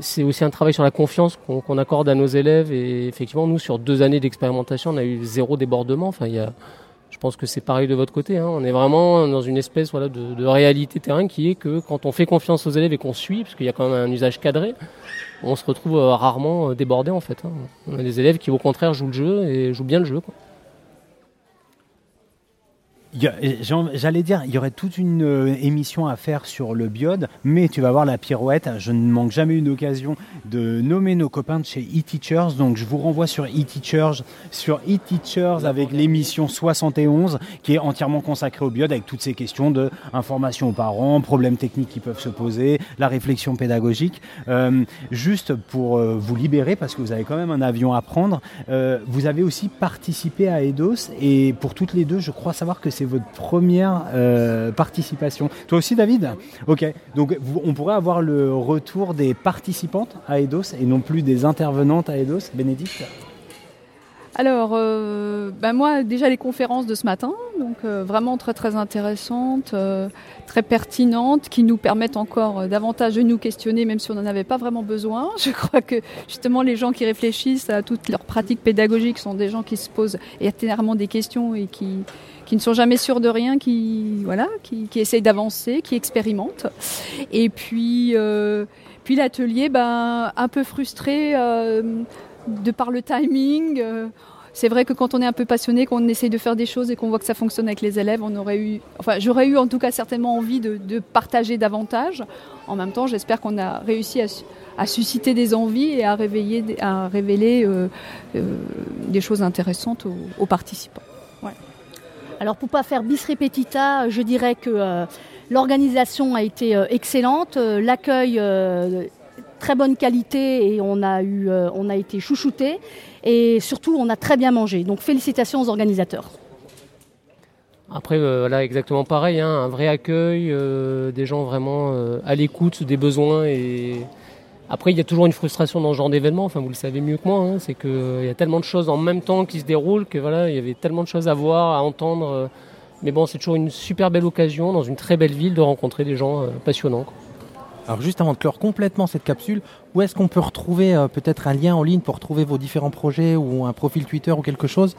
c'est aussi un travail sur la confiance qu'on accorde à nos élèves. Et effectivement, nous, sur deux années d'expérimentation, on a eu zéro débordement. Enfin, il y je pense que c'est pareil de votre côté. Hein. On est vraiment dans une espèce voilà, de, réalité terrain qui est que quand on fait confiance aux élèves et qu'on suit, parce qu'il y a quand même un usage cadré, on se retrouve euh, rarement débordé en fait. Hein. On a des élèves qui au contraire jouent le jeu et jouent bien le jeu. J'allais dire, il y aurait toute une euh, émission à faire sur le biode, mais tu vas voir la pirouette. Je ne manque jamais une occasion de nommer nos copains de chez eTeachers. Donc je vous renvoie sur eTeachers, sur eTeachers avec l'émission 71 qui est entièrement consacrée au biode avec toutes ces questions de information aux parents, problèmes techniques qui peuvent se poser, la réflexion pédagogique. Euh, juste pour euh, vous libérer, parce que vous avez quand même un avion à prendre, vous avez aussi participé à EDOS et pour toutes les deux, je crois savoir que c'est votre première euh, participation. Toi aussi, David? Ok. Donc, on pourrait avoir le retour des participantes à EDOS et non plus des intervenantes à EDOS. Bénédicte? Alors, euh, ben moi, déjà les conférences de ce matin, donc euh, vraiment très très intéressantes, euh, très pertinentes, qui nous permettent encore davantage de nous questionner, même si on n'en avait pas vraiment besoin. Je crois que justement les gens qui réfléchissent à toutes leurs pratiques pédagogiques sont des gens qui se posent éternellement des questions et qui, qui ne sont jamais sûrs de rien, qui voilà, qui, qui essayent d'avancer, qui expérimentent. Et puis, puis l'atelier, ben un peu frustré de par le timing. Euh, c'est vrai que quand on est un peu passionné, qu'on essaye de faire des choses et qu'on voit que ça fonctionne avec les élèves, on aurait eu, enfin, j'aurais eu en tout cas certainement envie de, partager davantage. En même temps, j'espère qu'on a réussi à, susciter des envies et à, réveiller, à révéler euh, euh, des choses intéressantes aux, participants. Alors pour pas faire bis repetita, je dirais que l'organisation a été excellente, l'accueil très bonne qualité et on a, eu, euh, on a été chouchouté. Et surtout, on a très bien mangé. Donc félicitations aux organisateurs. Après, euh, voilà, exactement pareil, hein, un vrai accueil, euh, des gens vraiment à l'écoute des besoins. Et après, il y a toujours une frustration dans ce genre d'événement. Enfin, vous le savez mieux que moi, hein, c'est qu'il y a tellement de choses en même temps qui se déroulent que voilà, il y avait tellement de choses à voir, à entendre. mais bon, c'est toujours une super belle occasion dans une très belle ville de rencontrer des gens passionnants. Alors juste avant de clore complètement cette capsule, où est-ce qu'on peut retrouver euh, peut-être un lien en ligne pour trouver vos différents projets ou un profil Twitter ou quelque chose?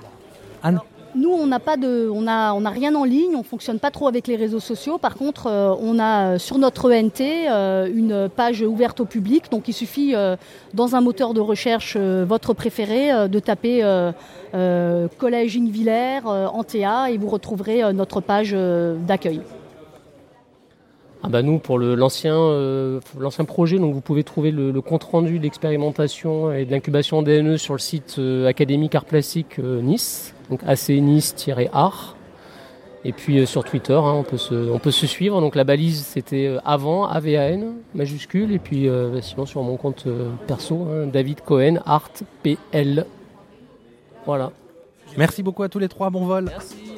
Anne? Nous, on n'a pas de, on a, on rien en ligne, on fonctionne pas trop avec les réseaux sociaux. Par contre, euh, on a euh, sur notre ENT une page ouverte au public. Donc, il suffit dans un moteur de recherche votre préféré de taper Collège Invillers en TA et vous retrouverez notre page d'accueil. Ah bah nous, pour l'ancien euh, l'ancien projet, donc vous pouvez trouver le, compte rendu de l'expérimentation et de l'incubation DNE sur le site euh, académique Art Plastique euh, Nice, donc acnice-art. Et puis sur Twitter, hein, on, peut se, on peut se suivre. Donc la balise, c'était avant, AVAN, majuscule. Et puis bah, sinon sur mon compte perso, hein, David Cohen, Art PL. Voilà. Merci beaucoup à tous les trois, bon vol. Merci.